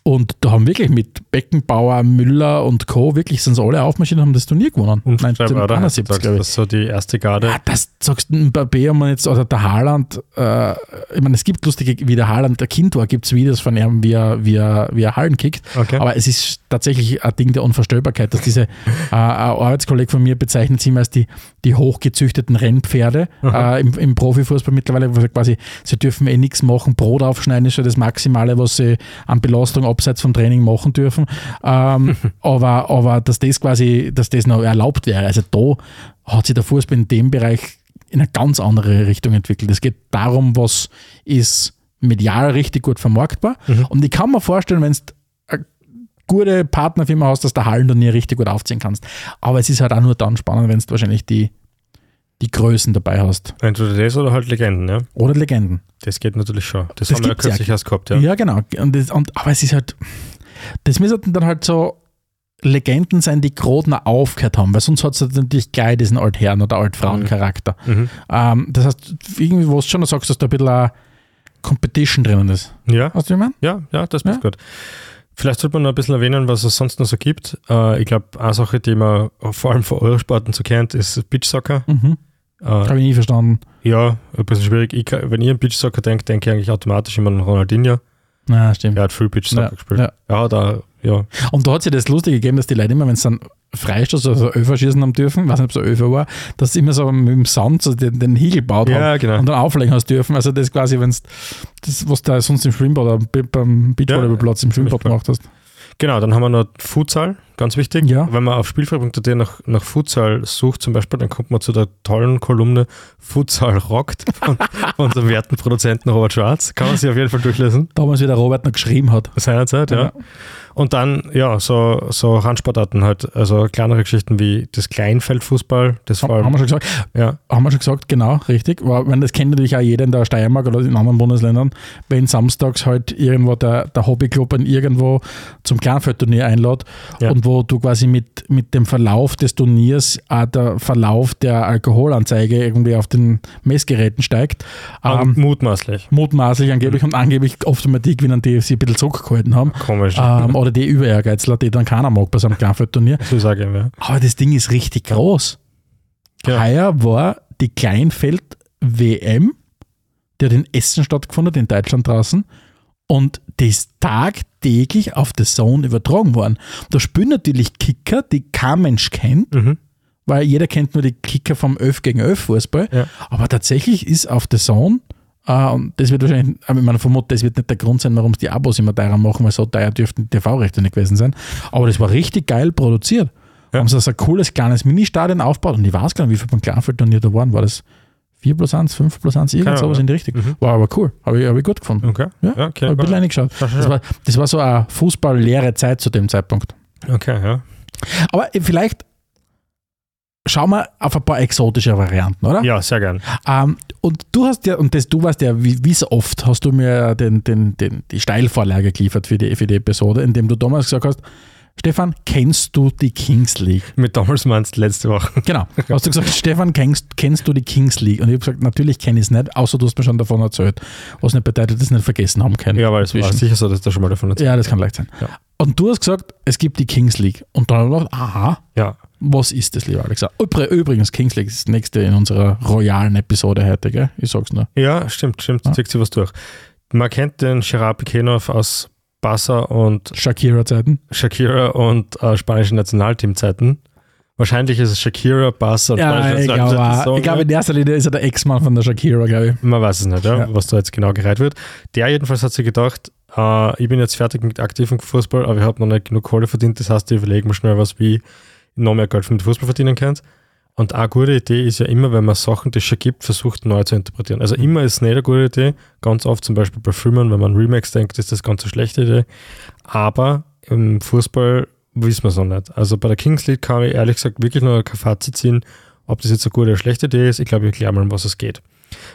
Und da haben wirklich mit Beckenbauer, Müller und Co. wirklich sind sie alle aufmarschiert und haben das Turnier gewonnen.
Oder?
1971,
Sagst,
glaube ich.
Das ist so die erste Garde.
Ja, das sagst du, Mbappé haben wir jetzt, oder der Haaland, äh, ich meine, es gibt lustige, wie der Haaland, der Kind war, gibt es Videos von ihm, wie er, wie er, wie er Hallen kickt.
Okay.
Aber es ist tatsächlich ein Ding der Unvorstellbarkeit, dass diese, äh, Arbeitskollege von mir bezeichnet sie immer als die, die hochgezüchteten Rennpferde äh, im, im Profifußball mittlerweile, quasi, sie dürfen eh nichts machen, Brot aufschneiden ist schon das Maximale, was sie an Belastung abseits vom Training machen dürfen. Ähm, aber, aber dass das quasi, dass das noch erlaubt wäre, also da hat sich der Fußball in dem Bereich in eine ganz andere Richtung entwickelt. Es geht darum, was ist medial richtig gut vermarktbar. Und ich kann mir vorstellen, wenn es gute Partnerfirma hast, dass der Hallenturnier richtig gut aufziehen kannst. Aber es ist halt auch nur dann spannend, wenn du wahrscheinlich die, die Größen dabei hast.
Entweder das oder halt Legenden, ja.
Oder Legenden.
Das geht natürlich schon. Das,
Das
haben wir ja
gibt's ja.
kürzlich erst gehabt, ja.
Ja, genau. Und das, und, aber es ist halt, das müssten dann halt so Legenden sein, die noch aufgehört haben, weil sonst hat es natürlich gleich diesen Altherren- oder Altfrauencharakter.
Mhm.
Ähm, das heißt, irgendwie, wo du schon sagst, dass da ein bisschen eine Competition drinnen ist.
Ja,
Weißt du, meine?
ja, ja, das passt
Ja.
gut. Vielleicht sollte man noch ein bisschen erwähnen, was es sonst noch so gibt. Äh, ich glaube, eine Sache, die man vor allem von Eurosporten so kennt, ist Beachsoccer.
Mhm.
Äh,
Habe ich nie verstanden.
ja, ein bisschen schwierig. Ich, wenn ich an Beachsoccer denke, denke ich eigentlich automatisch immer an Ronaldinho.
Na, stimmt.
Er hat viel Beachsoccer
Ja,
gespielt.
ja.
Ja, da, ja.
Und da hat sich das Lustige gegeben, dass die Leute immer, wenn es dann Freistoß, also Öfer schießen haben dürfen, weiß nicht, ob es ein Öfer war, dass sie immer so mit dem Sand so den, den Hegel gebaut
Ja,
haben
genau.
und dann auflegen hast dürfen. Also das quasi, wenn das, was du sonst im Schwimmbad oder be- beim Beachvolleyballplatz im Schwimmbad gemacht hast.
Genau, dann haben wir noch Futsal, ganz wichtig.
Ja.
Wenn man auf spielfrei.at nach, nach Futsal sucht zum Beispiel, dann kommt man zu der tollen Kolumne Futsal rockt von, von unserem werten Produzenten Robert Schwarz. Kann man sich auf jeden Fall durchlesen.
Damals, wie der Robert noch geschrieben hat.
Seinerzeit, ja.
Ja.
Und dann, ja, so, so Randsportarten halt, also kleinere Geschichten wie das Kleinfeldfußball, das vor
Haben
allem,
wir schon gesagt,
ja,
haben wir schon gesagt, genau, richtig. Weil, wenn das kennt natürlich auch jeder in der Steiermark oder in anderen Bundesländern, wenn samstags halt irgendwo der, der Hobbyclub irgendwo zum Kleinfeldturnier einlädt
Ja.
und wo du quasi mit, mit dem Verlauf des Turniers auch der Verlauf der Alkoholanzeige irgendwie auf den Messgeräten steigt.
ähm, mutmaßlich.
mutmaßlich angeblich und angeblich oft immer die gewinnen, die sie ein bisschen zurückgehalten haben.
Komisch.
Ähm, oder die Überehrgeizler, die dann keiner mag bei so einem Kleinfeldturnier.
so sage ich, ja.
Aber das Ding ist richtig groß.
Ja.
Heuer war die Kleinfeld-WM, die hat in Essen stattgefunden, in Deutschland draußen. Und die ist tagtäglich auf der Zone übertragen worden. Da spielen natürlich Kicker, die kein Mensch kennt,
Mhm.
weil jeder kennt nur die Kicker vom 11 gegen 11 Fußball.
Ja.
Aber tatsächlich ist auf der Zone, äh, und das wird wahrscheinlich, ich meine, vermute, das wird nicht der Grund sein, warum es die Abos immer teurer machen, weil so teuer dürften die TV-Rechte nicht gewesen sein. Aber das war richtig geil produziert.
Ja.
Haben sie so ein cooles kleines Ministadion aufgebaut und ich weiß gar nicht, wie viel beim Kleinfeldturnier da waren. War das 4 plus 1, 5 plus 1, irgend sowas in die Richtung.
Mhm.
War aber cool. Habe ich, hab ich gut gefunden.
Okay.
Ja,
ja okay.
Habe ein bisschen reingeschaut. Das war, das war so eine fußballleere Zeit zu dem Zeitpunkt.
Okay, ja.
Aber vielleicht schauen wir auf ein paar exotische Varianten, oder?
Ja, sehr gern.
Ähm, und du hast ja, und das, du weißt ja, wie, wie so oft hast du mir den, den, den, die Steilvorlage geliefert für die, für die Episode, indem du damals gesagt hast, Stefan, kennst du die Kings League?
Mit damals meinst du letzte Woche.
Genau. Hast du gesagt, Stefan, kennst, kennst du die Kings League? Und ich habe gesagt, natürlich kenne ich es nicht, außer du hast mir schon davon erzählt. Was nicht bedeutet, dass ich es nicht vergessen haben können.
Ja, weil es war sicher so, dass du schon mal davon erzählt
Ja, das kann leicht sein.
Ja.
Und du hast gesagt, es gibt die Kings League. Und dann habe ich gedacht, aha,
Ja.
was ist das, lieber Alexa? Übr- Übrigens, Kings League ist das nächste in unserer royalen Episode heute, gell? Ich sag's nur.
Ja, stimmt, stimmt.
Ja.
Zieht sich was durch. Man kennt den Gerard Piquenov aus Barca und
Shakira-Zeiten.
Shakira und äh, spanischen Nationalteamzeiten. Wahrscheinlich ist es Shakira, Barca und
Ja,
spanische
ich glaube,
Nationalteam so,
ich glaube, in erster Linie ist er der Ex-Mann von der Shakira, glaube ich.
Man weiß es nicht, ja,
Ja.
was da jetzt genau gereiht wird. Der jedenfalls hat sich gedacht, äh, ich bin jetzt fertig mit aktivem Fußball, aber ich habe noch nicht genug Kohle verdient. Das heißt, ich überlege mir schnell was, wie ich noch mehr Geld mit Fußball verdienen kann. Und eine gute Idee ist ja immer, wenn man Sachen, die es schon gibt, versucht neu zu interpretieren. Also immer ist es nicht eine gute Idee. Ganz oft zum Beispiel bei Filmen, wenn man an Remakes denkt, ist das ganz eine schlechte Idee. Aber im Fußball wissen wir es noch nicht. Also bei der Kings League kann ich ehrlich gesagt wirklich noch kein Fazit ziehen, ob das jetzt eine gute oder schlechte Idee ist. Ich glaube, ich erkläre mal, um was es geht.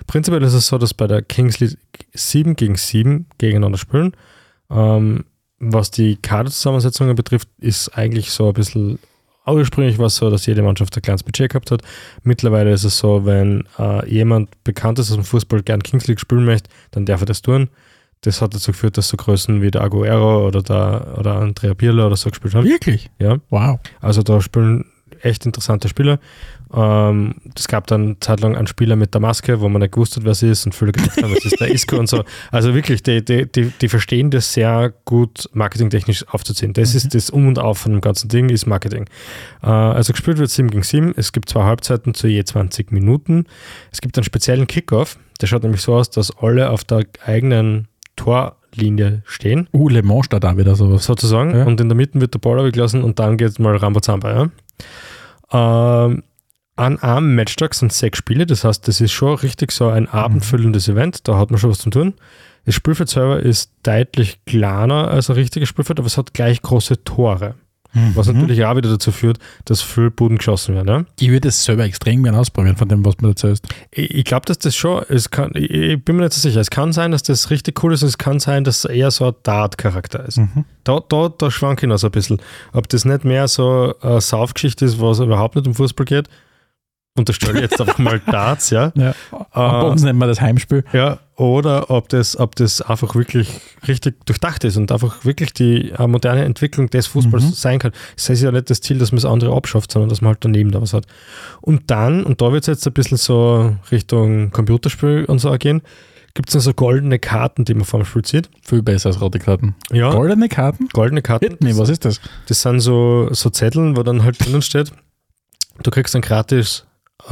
Prinzipiell ist es so, dass bei der Kings League 7 gegen 7 gegeneinander spielen. Ähm, was die Kaderzusammensetzungen betrifft, ist eigentlich so ein bisschen ursprünglich war es so, dass jede Mannschaft ein kleines Budget gehabt hat. Mittlerweile ist es so, wenn äh, jemand bekannt ist aus dem Fußball gern Kings League spielen möchte, dann darf er das tun. Das hat dazu geführt, dass so Größen wie der Aguero oder der oder Andrea Pirlo oder so gespielt haben.
Wirklich?
Ja.
Wow.
Also da spielen echt interessante Spieler. Ähm, es gab dann zeitlang einen Spieler mit der Maske, wo man nicht gewusst hat, wer sie ist und viele gedacht haben, es ist der Isco und so. Also wirklich, die, die, die, die verstehen das sehr gut marketingtechnisch aufzuziehen. Das ist das Um und Auf von dem ganzen Ding, ist Marketing. Äh, also gespielt wird 7 gegen 7. Es gibt zwei Halbzeiten zu je 20 Minuten. Es gibt einen speziellen Kickoff. Der schaut nämlich so aus, dass alle auf der eigenen Torlinie stehen
Uh, Le Mans da wieder sowas.
sozusagen.
Ja.
Und in der Mitte wird der Ball weggelassen und dann geht mal Rambazamba. Ja? Ähm, an einem Matchtag sind sechs Spiele, das heißt, das ist schon richtig so ein abendfüllendes Event, da hat man schon was zu tun. Das Spielfeld selber ist deutlich kleiner als ein richtiges Spielfeld, aber es hat gleich große Tore. Was natürlich auch wieder dazu führt, dass viel Buden geschossen werden. Ja?
Ich würde es selber extrem gerne ausprobieren, von dem, was du erzählst.
Ich, ich glaube, dass das schon, es kann, ich, ich bin mir nicht so sicher, es kann sein, dass das richtig cool ist, es kann sein, dass es eher so ein Dart-Charakter ist. Da, da, da schwanke ich noch so ein bisschen. Ob das nicht mehr so eine Saufgeschichte ist, was überhaupt nicht um Fußball geht, unterstelle jetzt einfach mal Darts, ja.
Ja. bei uns nennen wir das Heimspiel.
Ja, oder ob das, ob das einfach wirklich richtig durchdacht ist und einfach wirklich die äh, moderne Entwicklung des Fußballs sein kann. Das heißt ja nicht das Ziel, dass man das andere abschafft, sondern dass man halt daneben da was hat. Und dann, und da wird es jetzt ein bisschen so Richtung Computerspiel und so gehen, gibt es dann so goldene Karten, die man vor dem Spiel zieht.
Viel besser als rote Karten.
Ja,
Goldene Karten?
goldene Karten.
Hit me, was ist das?
Das sind so, so Zetteln, wo dann halt drinnen steht, du kriegst dann gratis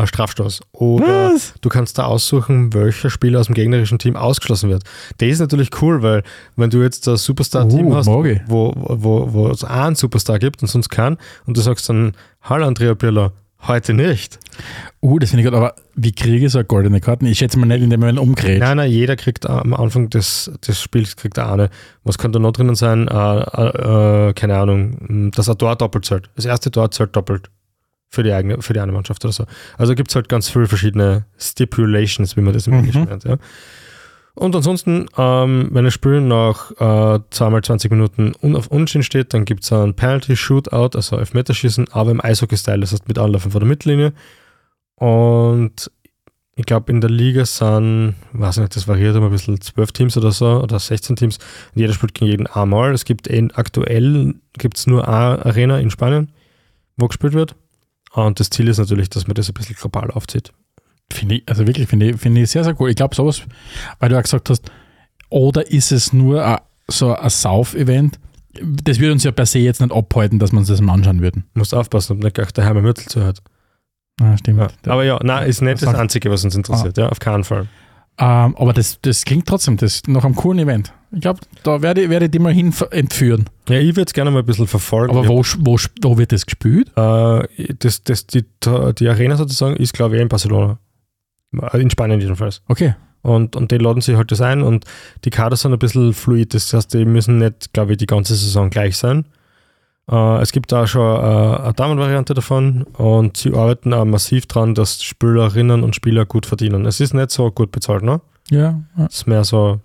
Strafstoß. Oder
Was?
du kannst da aussuchen, welcher Spieler aus dem gegnerischen Team ausgeschlossen wird. Das ist natürlich cool, weil wenn du jetzt ein Superstar-Team
Uh,
hast,
ich.
wo, wo, wo es einen Superstar gibt und sonst keinen, und du sagst dann, hallo Andrea Pirlo, heute nicht.
Uh, das finde ich gut, aber wie kriege ich so eine goldene Karten? Ich schätze mal nicht, indem man umgrätscht.
Nein, nein, jeder kriegt am Anfang des, des Spiels kriegt er eine. Was kann da noch drinnen sein? Äh, äh, äh, keine Ahnung, dass ein Tor doppelt zählt. Das erste Tor zählt doppelt für die eigene, für die eine Mannschaft oder so. Also gibt es halt ganz viele verschiedene Stipulations, wie man das im Englischen nennt. Ja. Und ansonsten, ähm, wenn das Spiel nach äh, zweimal 20 Minuten un auf Unentschieden steht, dann gibt es einen Penalty-Shootout, also Elfmeterschießen, aber im Eishockey-Style, das heißt mit Anlaufen vor der Mittellinie. Und ich glaube, in der Liga sind, weiß nicht, das variiert immer ein bisschen, 12 Teams oder so, oder 16 Teams. Und jeder spielt gegen jeden einmal. Es gibt eh, aktuell gibt's nur eine Arena in Spanien, wo gespielt wird. Und das Ziel ist natürlich, dass man das ein bisschen global aufzieht.
Finde ich, also wirklich, finde ich, finde ich sehr, sehr cool. Ich glaube, sowas, weil du ja gesagt hast, oder ist es nur a, so ein Sauf-Event? Das würde uns ja per se jetzt nicht abhalten, dass wir uns das mal anschauen würden.
Musst aufpassen, ob nicht gleich der Heimer Mürtel zuhört.
Ah, stimmt.
Ja. Aber ja, nein, ist nicht das
Sag-
Einzige, was uns interessiert, ja, auf keinen Fall.
Ähm, aber das, das klingt trotzdem das ist noch einem coolen Event. Ich glaube, da werde, ich- werde ich die mal hin entführen.
Ja, ich würde es gerne mal ein bisschen verfolgen.
Aber wo, wo, wo wird das gespielt?
Äh, das, das, die, die Arena sozusagen ist, glaube ich, in Barcelona. In Spanien jedenfalls.
Okay.
Und, und die laden sich halt das ein und die Kader sind ein bisschen fluid. Das heißt, die müssen nicht, glaube ich, die ganze Saison gleich sein. Äh, es gibt da schon äh, eine Damenvariante davon und sie arbeiten auch massiv dran, dass Spielerinnen und Spieler gut verdienen. Es ist nicht so gut bezahlt, ne?
Ja. ja.
Es ist mehr so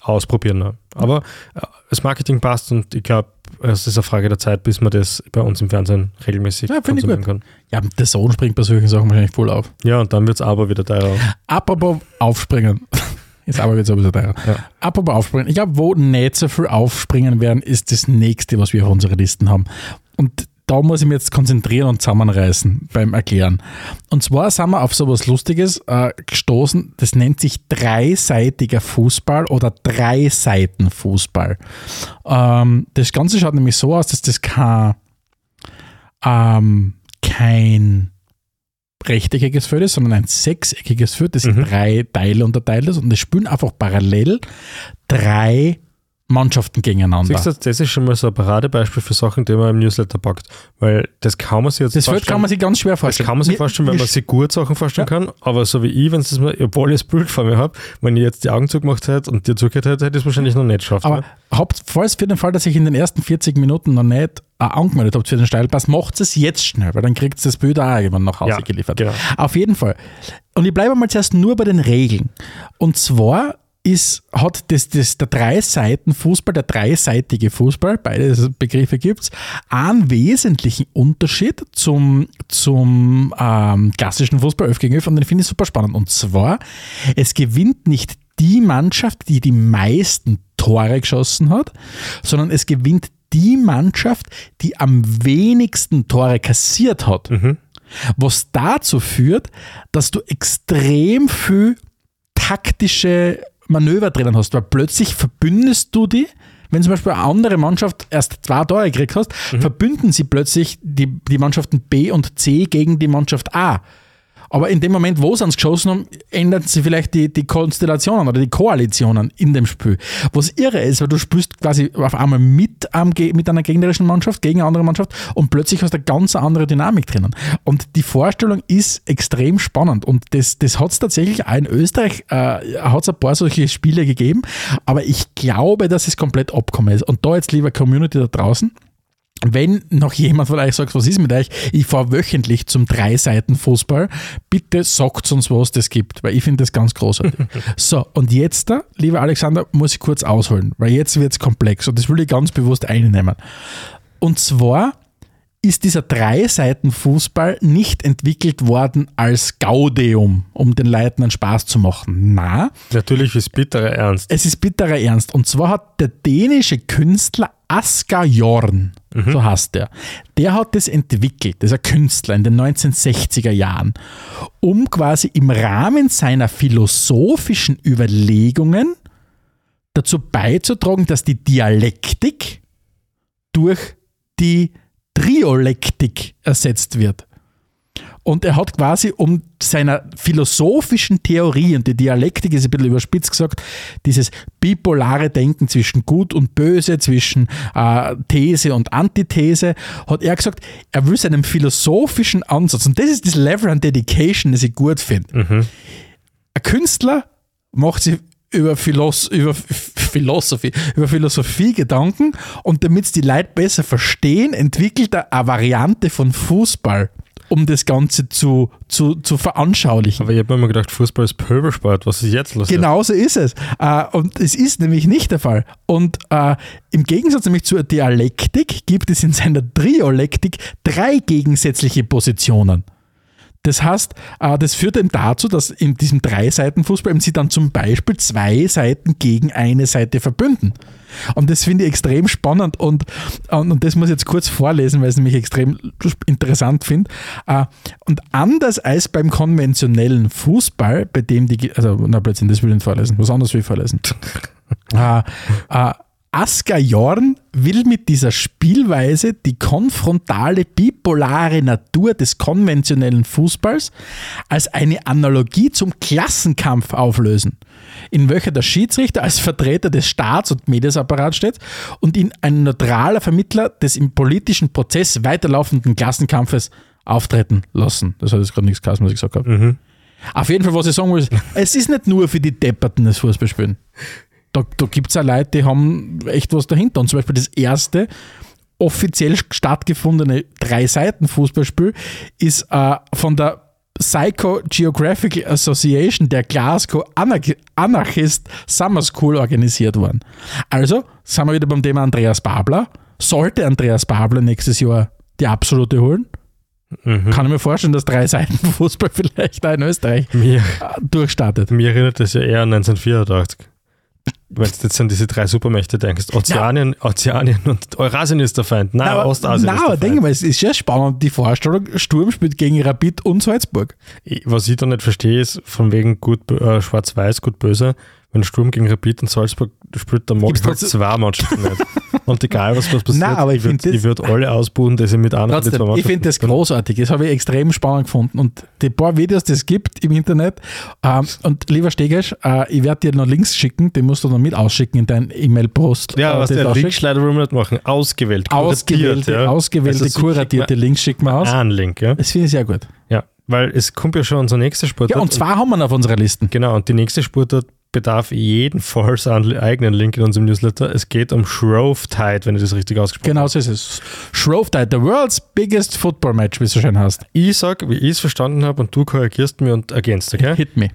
ausprobieren. Ne? Aber äh, das Marketing passt und ich glaube, es ist eine Frage der Zeit, bis man das bei uns im Fernsehen regelmäßig
Ja, finde ich
konsumieren kann.
Ja, der Sohn springt bei solchen Sachen wahrscheinlich voll auf.
Ja, und dann wird es aber wieder teurer.
Apropos aufspringen. Jetzt aber wird sowieso teurer.
Ja.
Apropos aufspringen. Ich glaube, wo nicht so viel aufspringen werden, ist das nächste, was wir auf unserer Listen haben. Und da muss ich mich jetzt konzentrieren und zusammenreißen beim Erklären. Und zwar sind wir auf sowas Lustiges äh, gestoßen, das nennt sich dreiseitiger Fußball oder Dreiseitenfußball. Ähm, das Ganze schaut nämlich so aus, dass das kein, ähm, kein rechteckiges Feld ist, sondern ein sechseckiges Feld, das in
Mhm.
drei Teile unterteilt ist und es spielen einfach parallel drei Mannschaften gegeneinander.
Siehst du, das ist schon mal so ein Paradebeispiel für Sachen, die man im Newsletter packt. Weil das kann man sich jetzt
das
vorstellen.
kann man sich ganz schwer
das
vorstellen.
kann man sich vorstellen, wenn man sich gut Sachen vorstellen kann. Aber so wie ich, wenn es das mal, obwohl ich das Bild vor mir habe, wenn ich jetzt die Augen zugemacht hätte und dir zugehört hätte, hätte ich es wahrscheinlich noch nicht geschafft.
Aber
ne?
habt, falls für den Fall, dass ich in den ersten 40 Minuten noch nicht äh, angemeldet habt für den Steilpass, macht es jetzt schnell, weil dann kriegt ihr das Bild auch irgendwann nach Hause
Ja,
geliefert.
genau.
Auf jeden Fall. Und ich bleibe mal zuerst nur bei den Regeln. Und zwar ist, hat das, das, der Drei-Seiten-Fußball, der dreiseitige Fußball, beide Begriffe gibt es, einen wesentlichen Unterschied zum, zum ähm, klassischen Fußball 11 gegen 11 und den finde ich super spannend. Und zwar, es gewinnt nicht die Mannschaft, die die meisten Tore geschossen hat, sondern es gewinnt die Mannschaft, die am wenigsten Tore kassiert hat. Was dazu führt, dass du extrem viel taktische Manöver drinnen hast, weil plötzlich verbündest du die, wenn zum Beispiel eine andere Mannschaft erst zwei Tore gekriegt hast, verbünden sie plötzlich die, die Mannschaften B und C gegen die Mannschaft A. Aber in dem Moment, wo sie ans geschossen haben, ändern sie vielleicht die, die Konstellationen oder die Koalitionen in dem Spiel. Was irre ist, weil du spielst quasi auf einmal mit, am, mit einer gegnerischen Mannschaft gegen eine andere Mannschaft und plötzlich hast du eine ganz andere Dynamik drinnen. Und die Vorstellung ist extrem spannend und das, das hat es tatsächlich auch in Österreich, äh, hat es ein paar solche Spiele gegeben, aber ich glaube, dass es komplett abgekommen ist. Und da jetzt, lieber Community da draußen, wenn noch jemand von euch sagt, was ist mit euch, ich fahre wöchentlich zum Drei-Seiten-Fußball, bitte sagt uns, was das gibt, weil ich finde das ganz großartig. so, und jetzt da, lieber Alexander, muss ich kurz ausholen, weil jetzt wird es komplex und das will ich ganz bewusst einnehmen. Und zwar ist dieser Drei-Seiten-Fußball nicht entwickelt worden als Gaudeum, um den Leuten einen Spaß zu machen. Na,
Natürlich ist bitterer Ernst.
es ist bitterer Ernst. Und zwar hat der dänische Künstler Asger Jorn, so heißt der, der hat das entwickelt, ein Künstler in den 1960er Jahren, um quasi im Rahmen seiner philosophischen Überlegungen dazu beizutragen, dass die Dialektik durch die Triolektik ersetzt wird. Und er hat quasi um seiner philosophischen Theorie, und die Dialektik ist ein bisschen überspitzt gesagt, dieses bipolare Denken zwischen Gut und Böse, zwischen äh, These und Antithese, hat er gesagt, er will seinem philosophischen Ansatz, und das ist das Level an Dedication, das ich gut finde. Ein Künstler macht sich über, Philos über Philosophie, über Philosophie Gedanken und damit es die Leute besser verstehen, entwickelt er eine Variante von Fußball, um das Ganze zu, zu, zu veranschaulichen.
Aber ich habe mir immer gedacht, Fußball ist Pöbelsport. Was ist jetzt los?
Genau so ist es. Äh, und es ist nämlich nicht der Fall. Und äh, im Gegensatz nämlich zur Dialektik gibt es in seiner Triolektik drei gegensätzliche Positionen. Das heißt, äh, das führt eben dazu, dass in diesem Drei-Seiten-Fußball eben sie dann zum Beispiel zwei Seiten gegen eine Seite verbünden. Und das finde ich extrem spannend und, und, und das muss ich jetzt kurz vorlesen, weil ich es nämlich extrem interessant finde. Äh, Und anders als beim konventionellen Fußball, bei dem die, also na plötzlich, das will ich nicht vorlesen, was anderes will ich vorlesen. äh, äh, Asker Jorn will mit dieser Spielweise die konfrontale, bipolare Natur des konventionellen Fußballs als eine Analogie zum Klassenkampf auflösen, in welcher der Schiedsrichter als Vertreter des Staats- und Medienapparats steht und ihn ein neutraler Vermittler des im politischen Prozess weiterlaufenden Klassenkampfes auftreten lassen. Das hat jetzt gerade nichts geheißen, was ich gesagt habe. Auf jeden Fall, was ich sagen will, ist, es ist nicht nur für die Depperten das Fußballspielen. Da, da gibt es auch Leute, die haben echt was dahinter. Und zum Beispiel das erste offiziell stattgefundene Drei-Seiten-Fußballspiel ist äh, von der Psycho-Geographical Association der Glasgow Anarch Anarchist Summer School organisiert worden. Also sind wir wieder beim Thema Andreas Babler. Sollte Andreas Babler nächstes Jahr die absolute holen? Kann ich mir vorstellen, dass Drei-Seiten-Fußball vielleicht auch in Österreich
Mir,
äh, durchstartet.
mir erinnert das ja eher an 1984. Wenn du jetzt an diese drei Supermächte denkst, Ozeanien, Ozeanien und Eurasien ist der Feind. Nein,
aber-
Ostasien
nein,
ist
aber
der
denke
Feind.
mal, es ist ja spannend, die Vorstellung, Sturm spielt gegen Rapid und Salzburg.
Was ich da nicht verstehe, ist von wegen gut, äh, schwarz-weiß, gut, böse. Wenn Sturm gegen Rapid in Salzburg spielt, dann mag
Gibt's
ich halt
trotzdem-
zwei Mannschaften nicht. Und egal, was, was passiert,
Nein, aber ich
ich würde würd alle ausbuchen, die sie mit von den zwei
Trotzdem, ich finde das großartig. Das habe ich extrem spannend gefunden. Und die paar Videos, die es gibt im Internet. Ähm, und lieber Stegesch, äh, ich werde dir noch Links schicken, die musst du noch mit ausschicken in dein E-Mail-Post.
Ja,
äh,
was der. Linkschleider wir nicht machen. Ausgewählt. kuratiert,
Ausgewählte,
ja.
ausgewählte
Also,
kuratierte Links schicken wir aus.
Einen Link, ja.
Das finde ich sehr gut.
ja. Weil es kommt ja schon unser nächster Sportart.
Ja, und zwar haben wir ihn auf unserer Liste.
Genau, und die nächste Sportart bedarf jedenfalls einen eigenen Link in unserem Newsletter. Es geht um Shrove Tide, wenn ich das richtig ausgesprochen
Genau so ist es. Shrove Tide, the world's biggest football match, wie es so schön heißt.
habe. Ich sag, wie ich es verstanden habe, und du korrigierst mir und ergänzt, okay?
Hit me.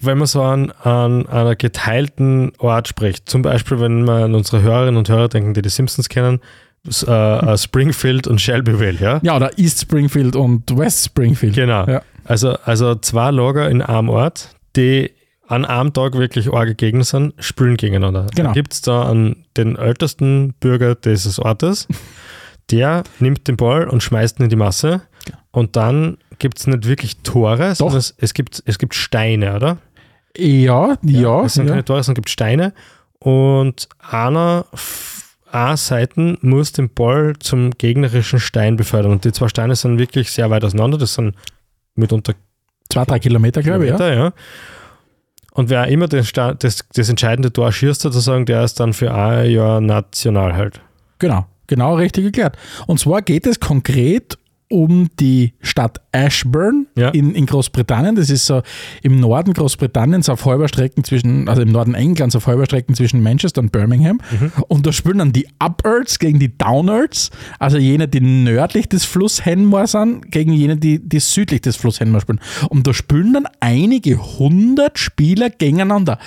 Wenn man so an, an einer geteilten Ort spricht, zum Beispiel, wenn man an unsere Hörerinnen und Hörer denken, die die Simpsons kennen, äh, äh, Springfield und Shelbyville, ja?
Ja, oder East Springfield und West Springfield.
Genau.
Ja.
Also, also zwei Lager in einem Ort, die an einem Tag wirklich arge Gegner sind, spielen gegeneinander.
Genau.
Dann gibt es da einen, den ältesten Bürger dieses Ortes, der nimmt den Ball und schmeißt ihn in die Masse. Und dann gibt es nicht wirklich Tore, sondern es, es, gibt, es gibt Steine, oder?
Ja, ja.
es sind
ja.
keine Tore, sondern es gibt Steine. Und einer f- A Seiten muss den Ball zum gegnerischen Stein befördern. Und die zwei Steine sind wirklich sehr weit auseinander. Das sind mitunter
Zwei, drei Kilometer, glaube ich. Ja.
Kilometer, ja. Und wer immer den Sta- das, das entscheidende Tor schießt, sozusagen, der ist dann für ein Jahr national halt.
Genau, genau richtig erklärt. Und zwar geht es konkret um die Stadt Ashburn
Ja.
in, in Großbritannien. Das ist so im Norden Großbritanniens auf halber Strecken zwischen, also im Norden Englands auf halber Strecken zwischen Manchester und Birmingham. Und da spielen dann die Upearts gegen die Downarts, also jene, die nördlich des Fluss Henmore sind, gegen jene, die, die südlich des Fluss Henmore spielen. Und da spielen dann einige hundert Spieler gegeneinander.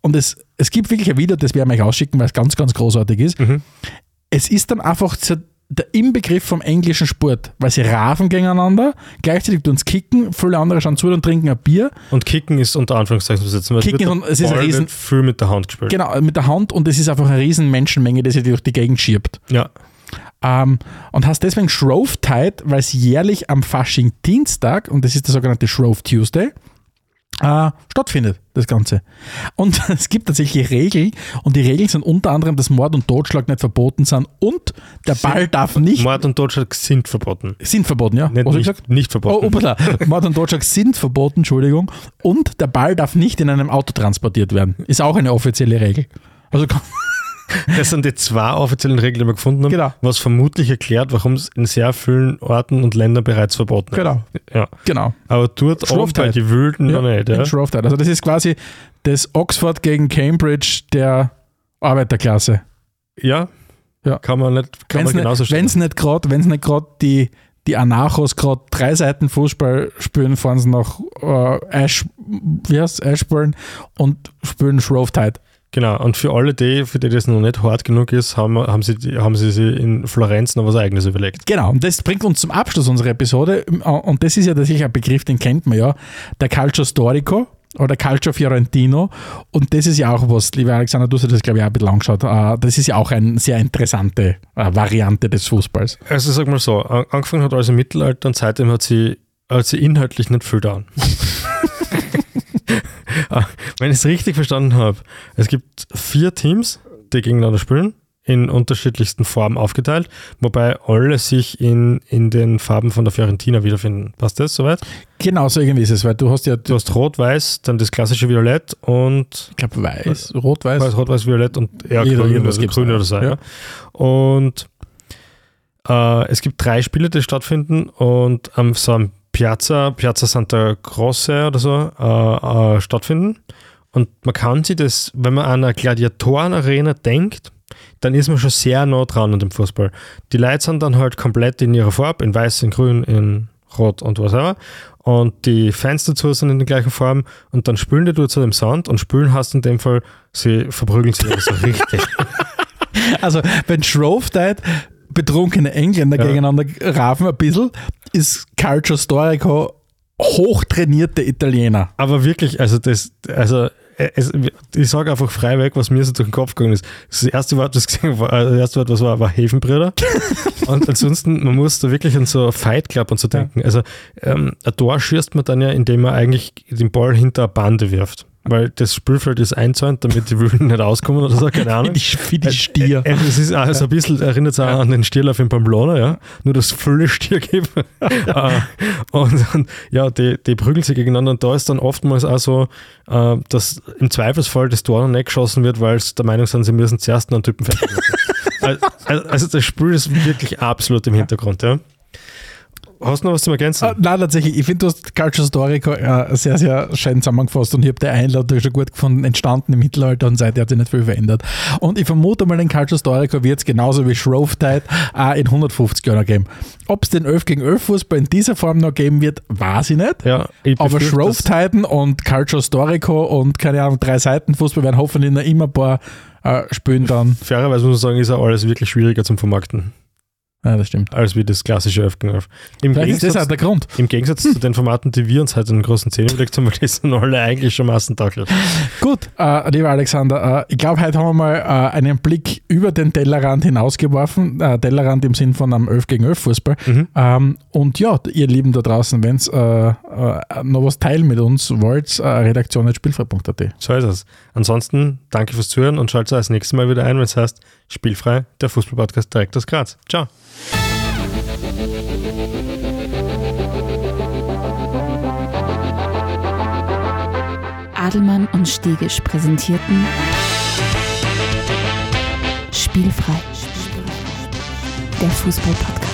Und es, es gibt wirklich ein Video, das werden wir euch ausschicken, weil es ganz, ganz großartig ist es ist dann einfach so der Inbegriff vom englischen Sport, weil sie rafen gegeneinander, gleichzeitig tun sie kicken, viele andere schauen zu und trinken ein Bier.
Und Kicken ist unter Anführungszeichen zu setzen.
Kicken und es ist ein Riesen-
viel mit der Hand gespielt.
Genau, mit der Hand und es ist einfach eine riesen Menschenmenge, die sich durch die Gegend schiebt.
Ja.
Ähm, und hast deswegen Shrove Tide, weil es jährlich am Fasching-Dienstag, und das ist der sogenannte Shrove Tuesday, äh, stattfindet, das Ganze. Und es gibt tatsächlich Regeln, und die Regeln sind unter anderem, dass Mord und Totschlag nicht verboten sind und der Ball darf nicht,
Mord und Totschlag sind verboten.
sind verboten, ja?
Nicht, nicht, nicht
Oh,
verboten.
upala. Mord und Totschlag sind verboten, Entschuldigung. Und der Ball darf nicht in einem Auto transportiert werden. Ist auch eine offizielle Regel. Also kann-
Das sind die zwei offiziellen Regeln, die wir gefunden haben,
Genau.
was vermutlich erklärt, warum es in sehr vielen Orten und Ländern bereits verboten ist.
genau,
Ja.
genau.
Aber dort
Tide.
die Wilden noch nicht. Ja.
Also das ist quasi das Oxford gegen Cambridge der Arbeiterklasse.
ja.
Ja.
Kann man nicht, kann
Wenn es
man genauso
nicht, wenn's nicht gerade wenn's nicht gerade die, die Anarchos gerade drei Seiten Fußball spielen, fahren sie nach äh, Ash, wie heißt Ashburn und spielen Shrove Tide.
Genau, und für alle die, für die das noch nicht hart genug ist, haben, haben, sie, haben sie sich in Florenz noch was Eigenes überlegt.
Genau, und das bringt uns zum Abschluss unserer Episode. Und das ist ja tatsächlich ein Begriff, den kennt man ja. Der Calcio Storico oder Calcio Fiorentino. Und das ist ja auch was, lieber Alexander, du hast dir das, glaube ich, auch ein bisschen angeschaut. Äh, Das ist ja auch eine sehr interessante äh, Variante des Fußballs.
Also sag mal so, an- angefangen hat alles im Mittelalter und seitdem hat sie, hat sie inhaltlich nicht viel da. Wenn ich es richtig verstanden habe, es gibt vier Teams, die gegeneinander spielen, in unterschiedlichsten Farben aufgeteilt, wobei alle sich in, in den Farben von der Fiorentina wiederfinden. Passt das soweit?
Genau so irgendwie ist es, weil du hast ja,
Du hast Rot-Weiß, dann das klassische Violett und
ich glaube, weiß, rot-weiß.
Weiß, Rot, Weiß, Violett und ja, grün,
irgendwas
also grün oder so.
ja.
Und äh, es gibt drei Spiele, die stattfinden und am so am Piazza, Piazza Santa Croce oder so äh, äh, stattfinden. Und man kann sich das, wenn man an eine Gladiatorenarena denkt, dann ist man schon sehr nah dran an dem Fußball. Die Leute sind dann halt komplett in ihrer Farbe, in weiß, in grün, in rot und was auch. Und die Fans dazu sind in den gleichen Farben und dann spülen die dort zu dem Sound und spülen hast in dem Fall, sie verprügeln sich so richtig.
Also, wenn Shrove Tide betrunkene Engländer
Ja.
gegeneinander rafen ein bisschen, ist Calcio Storico hochtrainierte Italiener.
Aber wirklich, also das, also äh, es, ich sage einfach frei weg, was mir so durch den Kopf gegangen ist. Das erste Wort, das gesehen war, äh, das erste Wort, was war, war Häfenbrüder. und ansonsten, man muss da wirklich an so Fight Club und so denken. Also ähm, ein Tor schießt man dann ja, indem man eigentlich den Ball hinter eine Bande wirft. Weil das Spielfeld ist einzäunt, damit die Wilden nicht auskommen oder so, keine Ahnung.
Wie die, wie die Stier.
Äh, Es ist auch so ein bisschen, erinnert es an den Stierlauf in Pamplona, ja. Nur, es viele Stier gibt. Äh, und, und ja, die, die prügeln sich gegeneinander und da ist dann oftmals auch so, äh, dass im Zweifelsfall das Tor noch nicht geschossen wird, weil sie der Meinung sind, sie müssen zuerst noch einen Typen fertig machen. also, also das Spiel ist wirklich absolut im Hintergrund, ja. Hast du noch was zum Ergänzen?
Ah, nein, tatsächlich. Ich finde, du hast Culture Historico äh, sehr, sehr schön zusammengefasst und ich habe die Einladung schon gut gefunden, entstanden im Mittelalter und seitdem hat sich nicht viel verändert. Und ich vermute mal, den Culture Historico wird es genauso wie Shrove Tide auch in 150 Jahren geben. Ob es den 11 gegen 11 Fußball in dieser Form noch geben wird, weiß ich nicht.
ja, ich
Aber Shrove Tiden und Culture Historico und keine Ahnung, drei Seiten Fußball werden hoffentlich noch immer ein paar äh, spielen dann.
fairerweise muss man sagen, ist auch alles wirklich schwieriger zum Vermarkten,
Ja, das stimmt.
als wie das klassische 11 gegen 11. Im
Vielleicht ist das
Gegensatz,
auch der Grund.
Im Gegensatz zu den Formaten, die wir uns heute in den großen Zähnen überlegt haben, weil die sind alle eigentlich schon massentauglich.
Gut, äh, lieber Alexander, äh, ich glaube, heute haben wir mal äh, einen Blick über den Tellerrand hinausgeworfen. Äh, Tellerrand im Sinn von einem 11 gegen 11 Fußball.
Mhm.
Ähm, und ja, ihr Lieben da draußen, wenn ihr äh, äh, noch was teilen mit uns wollt, äh, redaktion.spielfrei.at.
So ist es. Ansonsten danke fürs Zuhören und schaltet das nächste Mal wieder ein, wenn es heißt Spielfrei, der Fußballpodcast direkt aus Graz. Ciao.
Adelmann und Stegisch präsentierten Spielfrei. Der Fußball-Podcast.